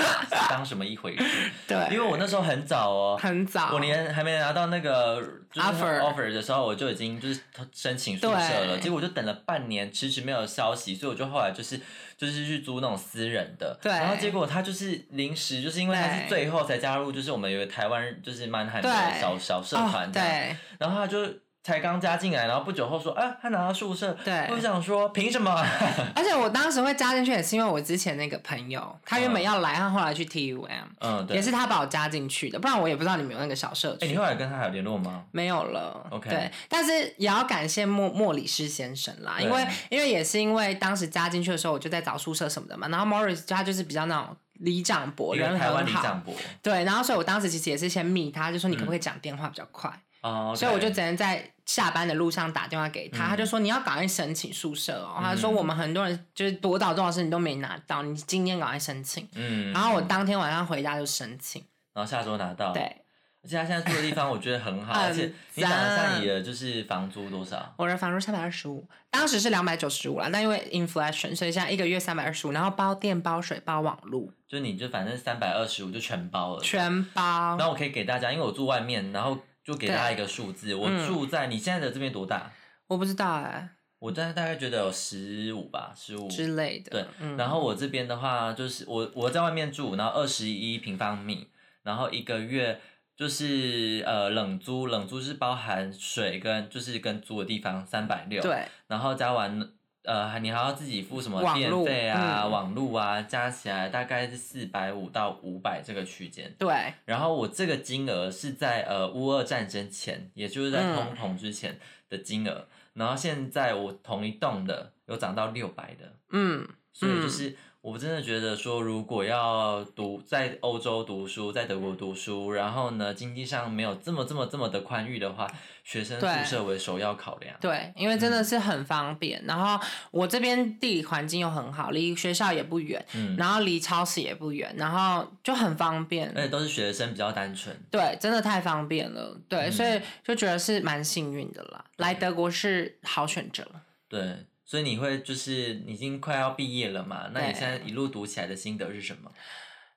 当什么一回事？对，因为我那时候很早哦，很早，我连还没拿到那个 Offer offer 的时候，我就已经就是申请宿舍了，结果我就等了半年，迟迟没有消息，所以我就后来就是就是去租那种私人的，对然后结果他就是临时，就是因为他是最后才加入，就是我们有个台湾就是曼罕的小小社哦团对然后他就。才刚加进来，然后不久后说，啊，他拿到宿舍，对我想说，凭什么？而且我当时会加进去也是因为我之前那个朋友，他原本要来，他后来去 TUM，嗯，对，也是他把我加进去的，不然我也不知道你们有那个小社哎、区。你后来跟他还有联络吗？没有了 OK 对，但是也要感谢莫莫里斯先生啦，因为因为也是因为当时加进去的时候，我就在找宿舍什么的嘛，然后 Morris 他就是比较那种里长伯，一个人台湾很好，对，然后所以我当时其实也是先密他，就说你可不可以讲电话比较快，哦，所以我就只能在下班的路上打电话给他，嗯。他就说你要赶快申请宿舍哦，他说我们很多人就是多到多少事你都没拿到，你今天赶快申请，嗯，然后我当天晚上回家就申请，然后下周拿到，对。而且他现在住的地方我觉得很好，而且你讲一下你的就是房租多少？我的房租三百二十五，当时是两百九十五啦，但因为 inflation，所以现在一个月三百二十五，然后包电、包水、包网路，就你就反正三百二十五就全包了。全包。然。后我可以给大家，因为我住外面，然后就给大家一个数字。我嗯住在你现在的这边多大？我不知道哎、我大概大概觉得有十五吧，十五。之类的。对，嗯，然后我这边的话，就是我我在外面住，然后二十一平方米，然后一个月就是呃冷租，冷租是包含水跟就是跟租的地方三百六，，对然后加完呃你还要自己付什么电费啊、嗯。网路啊，加起来大概是四百五到五百这个区间。对。然后我这个金额是在呃乌俄战争前，也就是在通膨之前的金额，然后现在我同一栋的有涨到六百的，嗯，所以就是我真的觉得说，如果要读在欧洲读书，在德国读书，然后呢经济上没有这么这么这么的宽裕的话，学生宿舍为首要考量。对，因为真的是很方便。然后我这边地理环境又很好，离学校也不远，嗯，然后离超市也不远，然后就很方便。而且都是学生比较单纯。对，真的太方便了。对，嗯所以就觉得是蛮幸运的啦。来德国是好选择。对，所以你会就是你已经快要毕业了嘛？那你现在一路读起来的心得是什么？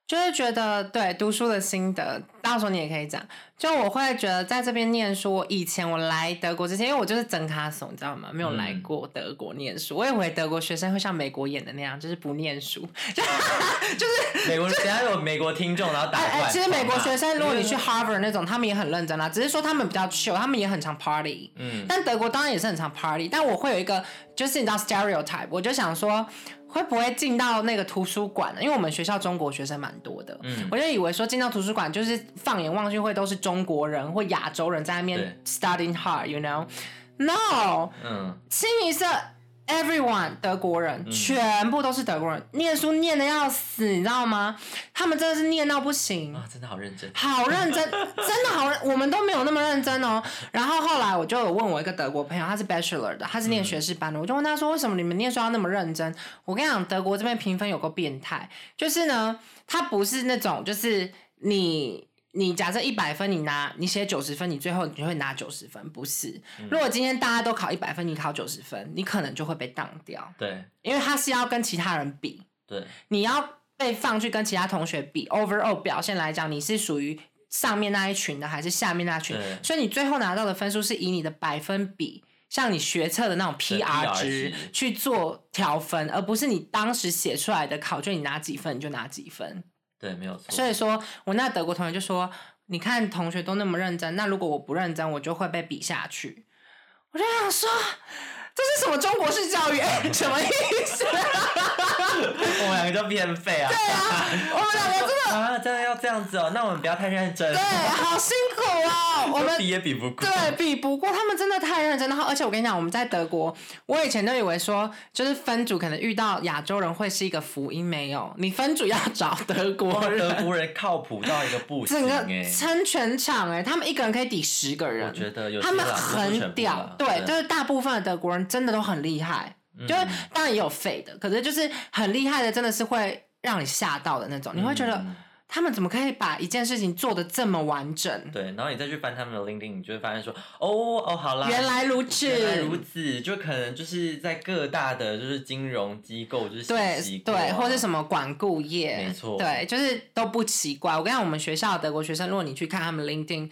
就是觉得对读书的心得，到时候你也可以讲。就我会觉得在这边念书，我以前我来德国之前，因为我就是真卡怂，你知道吗？没有来嗯过德国念书，我以为德国学生会像美国演的那样，就是不念书，就是美国人等下有美国听众，然后打哎哎。其实美国学生，如果你去嗯 Harvard 那种，他们也很认真啦，只是说他们比较 chill，他们也很常 party。嗯，但德国当然也是很常 party，但我会有一个，就是你知道 stereotype，我就想说。会不会进到那个图书馆呢？因为我们学校中国学生蛮多的，嗯我就以为说进到图书馆就是放眼望去会都是中国人或亚洲人在那边 studying hard，you know？No，嗯，清一色 everyone 德国人、全部都是德国人，念书念的要死，你知道吗？他们真的是念到不行。啊，真的好认真。好认真，真的好认，我们都没有那么认真哦。然后后来我就有问我一个德国朋友，他是 bachelor 的，他是念学士班的，我就问他说，为什么你们念书要那么认真？我跟你讲，德国这边评分有个变态，就是呢，他不是那种就是你。你假设一百分，你拿你写九十分，你最后你就会拿九十分，不是？如果今天大家都考一百分，你考九十分，你可能就会被当掉，对因为他是要跟其他人比。对，你要被放去跟其他同学比，overall 表现来讲，你是属于上面那一群的，还是下面那群对？所以你最后拿到的分数是以你的百分比，像你学测的那种 PR 值去做调分，而不是你当时写出来的考卷，你拿几分你就拿几分。对，没有错。所以说我那德国同学就说：“你看同学都那么认真，那如果我不认真，我就会被比下去。”我就想说，这是什么中国式教育？哎 什么意思？我们两个就变废啊。对啊，我们两个真的 啊，真的要这样子哦？那我们不要太认真。对，好辛苦哦。我们 比也比不过。对比不过，他们真的太认真。然后，而且我跟你讲，我们在德国，我以前都以为说，就是分组可能遇到亚洲人会是一个福音，没有，你分组要找德国人，德，国人靠谱到一个不行整个哎。撑全场哎，他们一个人可以抵十个人，我觉得有他们很屌对就是大部分的德国人真的都很厉害，就是当然也有废的，可是就是很厉害的，真的是会让你吓到的那种，你会觉得嗯。他们怎么可以把一件事情做的这么完整？对，然后你再去翻他们的 LinkedIn，你就会发现说，哦哦，好啦，原来如此，原来如此，就可能就是在各大的就是金融机构就是对对，或是什么管顾业，没错。对，就是都不奇怪。我跟你讲，我们学校的德国学生，如果你去看他们 LinkedIn，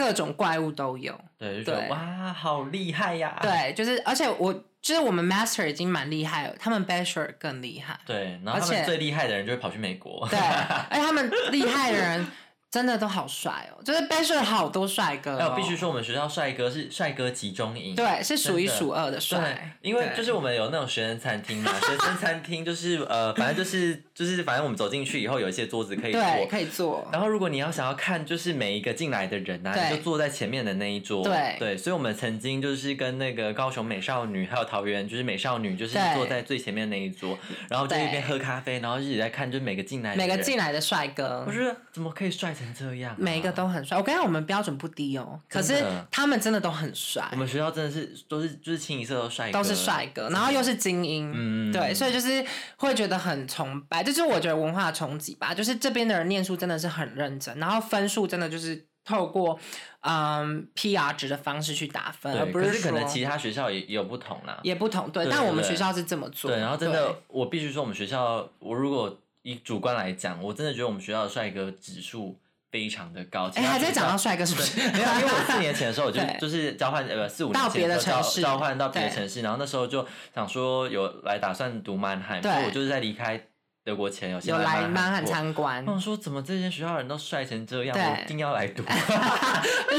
各种怪物都有。对，就觉得对哇，好厉害呀！对，就是而且我就是我们 Master 已经蛮厉害了，他们 Bachelor 更厉害。对，然后他们最厉害的人就会跑去美国。对，而且他们厉害的人真的都好帅哦，就是 Bachelor 好多帅哥、哦。哎，我必须说，我们学校帅哥是帅哥集中营。对，是数一数二的对帅，。因为就是我们有那种学生餐厅嘛，学生餐厅就是呃，反正就是就是反正我们走进去以后有一些桌子可以坐，对可以坐。然后如果你要想要看，就是每一个进来的人啊，对。你就坐在前面的那一桌。对。对所以我们曾经就是跟那个高雄美少女，还有桃园就是美少女，就是坐在最前面那一桌，然后就对一边喝咖啡，然后一直在看，就是每个进来的每个进来的帅哥。我，觉得怎么可以帅成这样、啊？每一个都很帅。我跟你讲，我们标准不低哦，可是他们真的都很帅。我。们学校真的是都是就是清一色都帅哥，都是帅哥，然后又是精英，嗯。对，所以就是会觉得很崇拜，这就是我觉得文化冲击吧。就是这边的人念书真的是很认真，然后分数真的就是透过嗯 PR 值的方式去打分，而对，不可是可能其他学校也也有不同啦。也不同，对，对但我们学校是这么做，对，然后真的，我必须说，我们学校，我如果以主观来讲，我真的觉得我们学校的帅哥指数非常的高。哎，还在讲到帅哥是不是？没有，因为我四年前的时候，我就 就是交换呃四五年到别的城市交交换到别的城市，然后那时候就想说有来打算读曼汉，所对以我就是在离开德国前有先有来曼汉过参观。我，想说怎么这些学校人都帅成这样，我一定要来读。原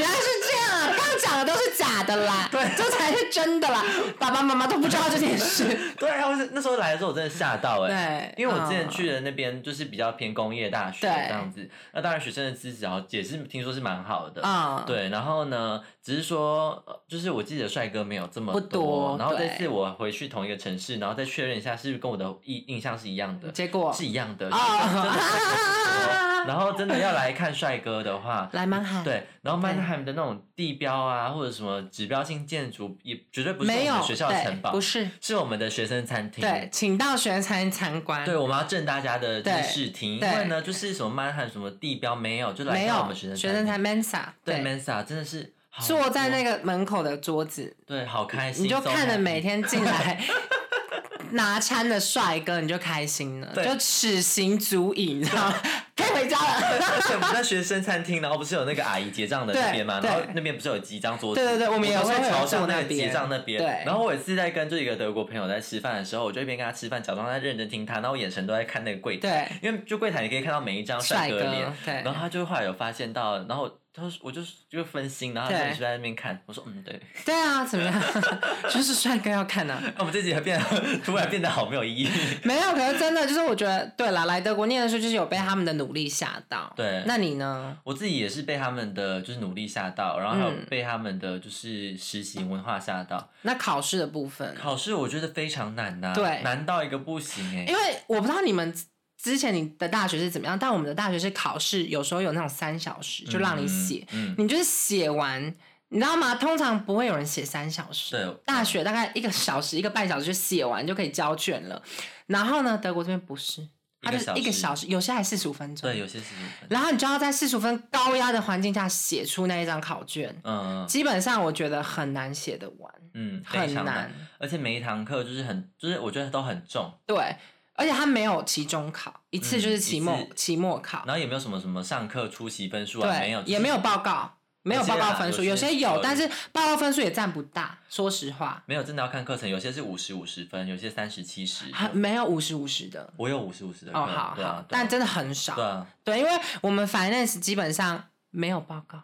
来是这样讲的都是假的啦，对，这才是真的啦。爸爸妈妈都不知道这件事，对啊，我是那时候来的时候我真的吓到哎、对，因为我之前嗯去的那边就是比较偏工业大学这样子，那当然学生的资质啊也是听说是蛮好的，嗯，对，然后呢，只是说呃就是我记得帅哥没有这么不多然后这次我回去同一个城市，然后再确认一下是不是跟我的印印象是一样的，结果是一样的，然后真的要来看帅哥的话。来曼哈，对，然后曼海的那种地标啊，或者什么指标性建筑，也绝对不是我没有们学校的城堡，不是，是我们的学生餐厅。对，请到学生餐厅参观，对，我们要正大家的就是对视听，因为呢，就是什么曼哈什么地标没有，就来到我们学生学生餐 Mensa，对 Mensa 真的是坐在那个个门口的桌子，对，好开心，你就看着每天进来 拿餐的帅哥，你就开心了，对就此行足矣，你知道吗？回家了。而且我们在学生餐厅，然后不是有那个阿姨结账的那边吗？然后那边不是有几张桌子？对对对我们也都会朝向那个结账那边。对然后我有一次在跟这一个德国朋友在吃饭的时候，我就一边跟他吃饭，假装在认真听他，然后我眼神都在看那个柜台，对，因为就柜台你可以看到每一张帅哥脸。对，然后他就后来有发现到，然后他说我就是就分心，然后就在那边看，我说嗯对。对啊，怎么样？就是帅哥要看啊。那我们这集还变得突然变得好没有意义。没有，可是真的就是我觉得，对啦，来德国念的时候就是有被他们的努力吓到。对那你呢？我自己也是被他们的就是努力吓到，然后还有嗯被他们的就是实习文化吓到。那考试的部分，考试我觉得非常难呐、对难到一个不行哎、因为我不知道你们之前你的大学是怎么样，但我们的大学是考试，有时候有那种三小时就让你写，嗯，你就是写完。你知道吗？通常不会有人写三小时，对大学大概一个小时、一个半小时就写完就可以交卷了。然后呢，德国这边不是，它就是一个小时，有些还四十五分钟。对，有些四十五分。然后你就要在四十五分高压的环境下写出那一张考卷，嗯基本上我觉得很难写得完，嗯，很难。而且每一堂课就是很，就是我觉得都很重，对，而且它没有期中考，一次就是期末、嗯期末考，然后也没有什么什么上课出席分数啊，对，没有，也没有报告，没有报告分数，有有些有但是报告分数也占不大。说实话，没有真的要看课程，有些是五十五十分，有些三十七十。还没有五十五十的。我有五十五十的，哦，好好，，但真的很少。对啊，对，因为我们 finance 基本上没有报告。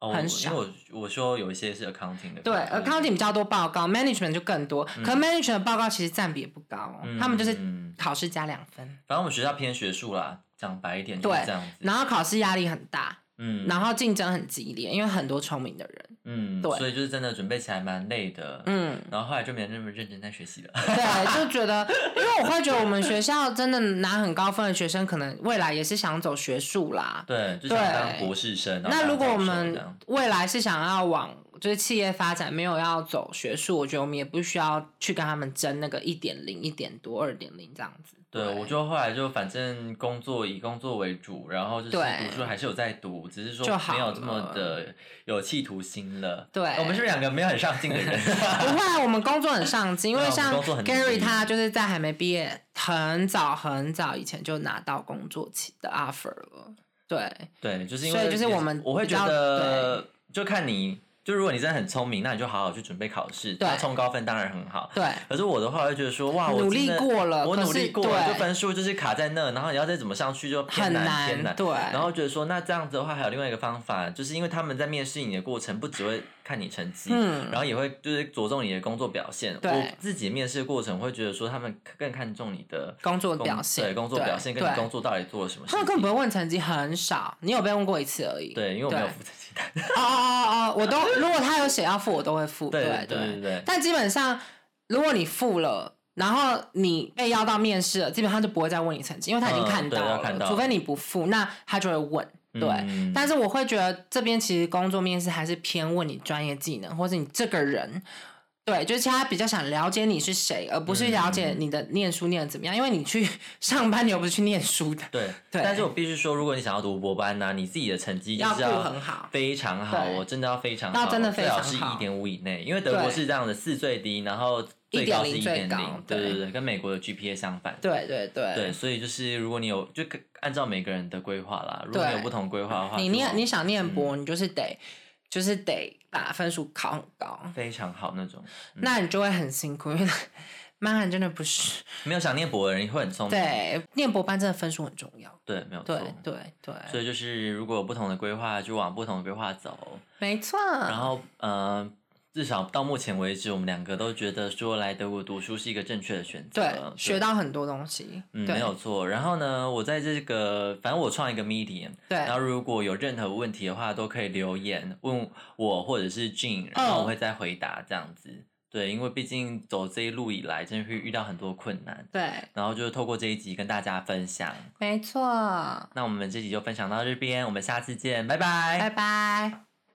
哦，很少因为我我说有一些是 accounting 的课，对，accounting 比较多报告，management 就更多。可 management 的报告其实占比也不高哦，嗯他们就是嗯考试加两分，反正我们学校偏学术啦，讲白一点就是对这样子。然后考试压力很大，嗯然后竞争很激烈，因为很多聪明的人。嗯，对所以就是真的准备起来蛮累的。嗯，然后后来就没有那么认真在学习了。对，就觉得，因为我会觉得我们学校真的拿很高分的学生，可能未来也是想走学术啦。对，就想当博士生。那如果我们未来是想要往就是企业发展，没有要走学术，我觉得我们也不需要去跟他们争那个一点零、一点多、二点零这样子。对，我就后来就反正工作以工作为主，然后就是读书还是有在读，只是说就没有这么的有企图心了。对我们是不是两个没有很上进的人。不会啊，我们工作很上进，因为像 Gary 他就是在还没毕业，很早很早以前就拿到工作期的 offer 了。对，对，就是因为所以就是我们我会觉得，就看你，就如果你真的很聪明，那你就好好去准备考试，对那冲高分当然很好。对，可是我的话，会觉得说，哇，我努力过了我努力过了，对就分数就是卡在那，然后你要再怎么上去就偏很难偏难。对，然后觉得说，那这样子的话，还有另外一个方法，就是因为他们在面试你的过程，不只会看你成绩，嗯然后也会就是着重你的工作表现。对我自己面试的过程会觉得说，他们更看重你的工作表现对工作表现跟你工作到底做了什么事。他们根本不会问成绩，很少，你有被问过一次而已。对，因为我没有付成绩单。哦哦哦哦，我都 如果他有写要付，我都会付。对对对但基本上，如果你付了。然后你被邀到面试了，基本上就不会再问你成绩，因为他已经看到了。他看到除非你不付，那他就会问。对，嗯但是我会觉得这边其实工作面试还是偏问你专业技能，或者你这个人。对，就是他比较想了解你是谁，而不是了嗯解你的念书念的怎么样。因为你去 上班，你又不是去念书的。对，对但是我必须说，如果你想要读博班呢、你自己的成绩就要顾是要很好非常好对哦，真的要非常好，要真的非常好最好是一点五以内，因为德国是这样的，四最低，然后最高是一最高点零，对对对对，跟美国的 GPA 相反。对对对对，所以就是如果你有，就按照每个人的规划啦。如果你有不同规划的话，你念你想念嗯博，你就是得就是得把分数考很高，非常好那种，那你就会很辛苦，因为 曼汉真的不是 没有想念博的人会很聪明。对念博班真的分数很重要，对，没有错对。对对，所以就是如果有不同的规划，就往不同的规划走。没错。然后呃，至少到目前为止，我们两个都觉得说来德国读书是一个正确的选择。对学到很多东西，嗯，对没有错。然后呢，我在这个，反正我创一个 medium，对然后如果有任何问题的话，都可以留言问我或者是 Jean，然后我会再回答这样子。对，因为毕竟走这一路以来，真的会遇到很多困难，对，然后就是透过这一集跟大家分享。没错。那我们这集就分享到这边，我们下次见，拜拜拜拜。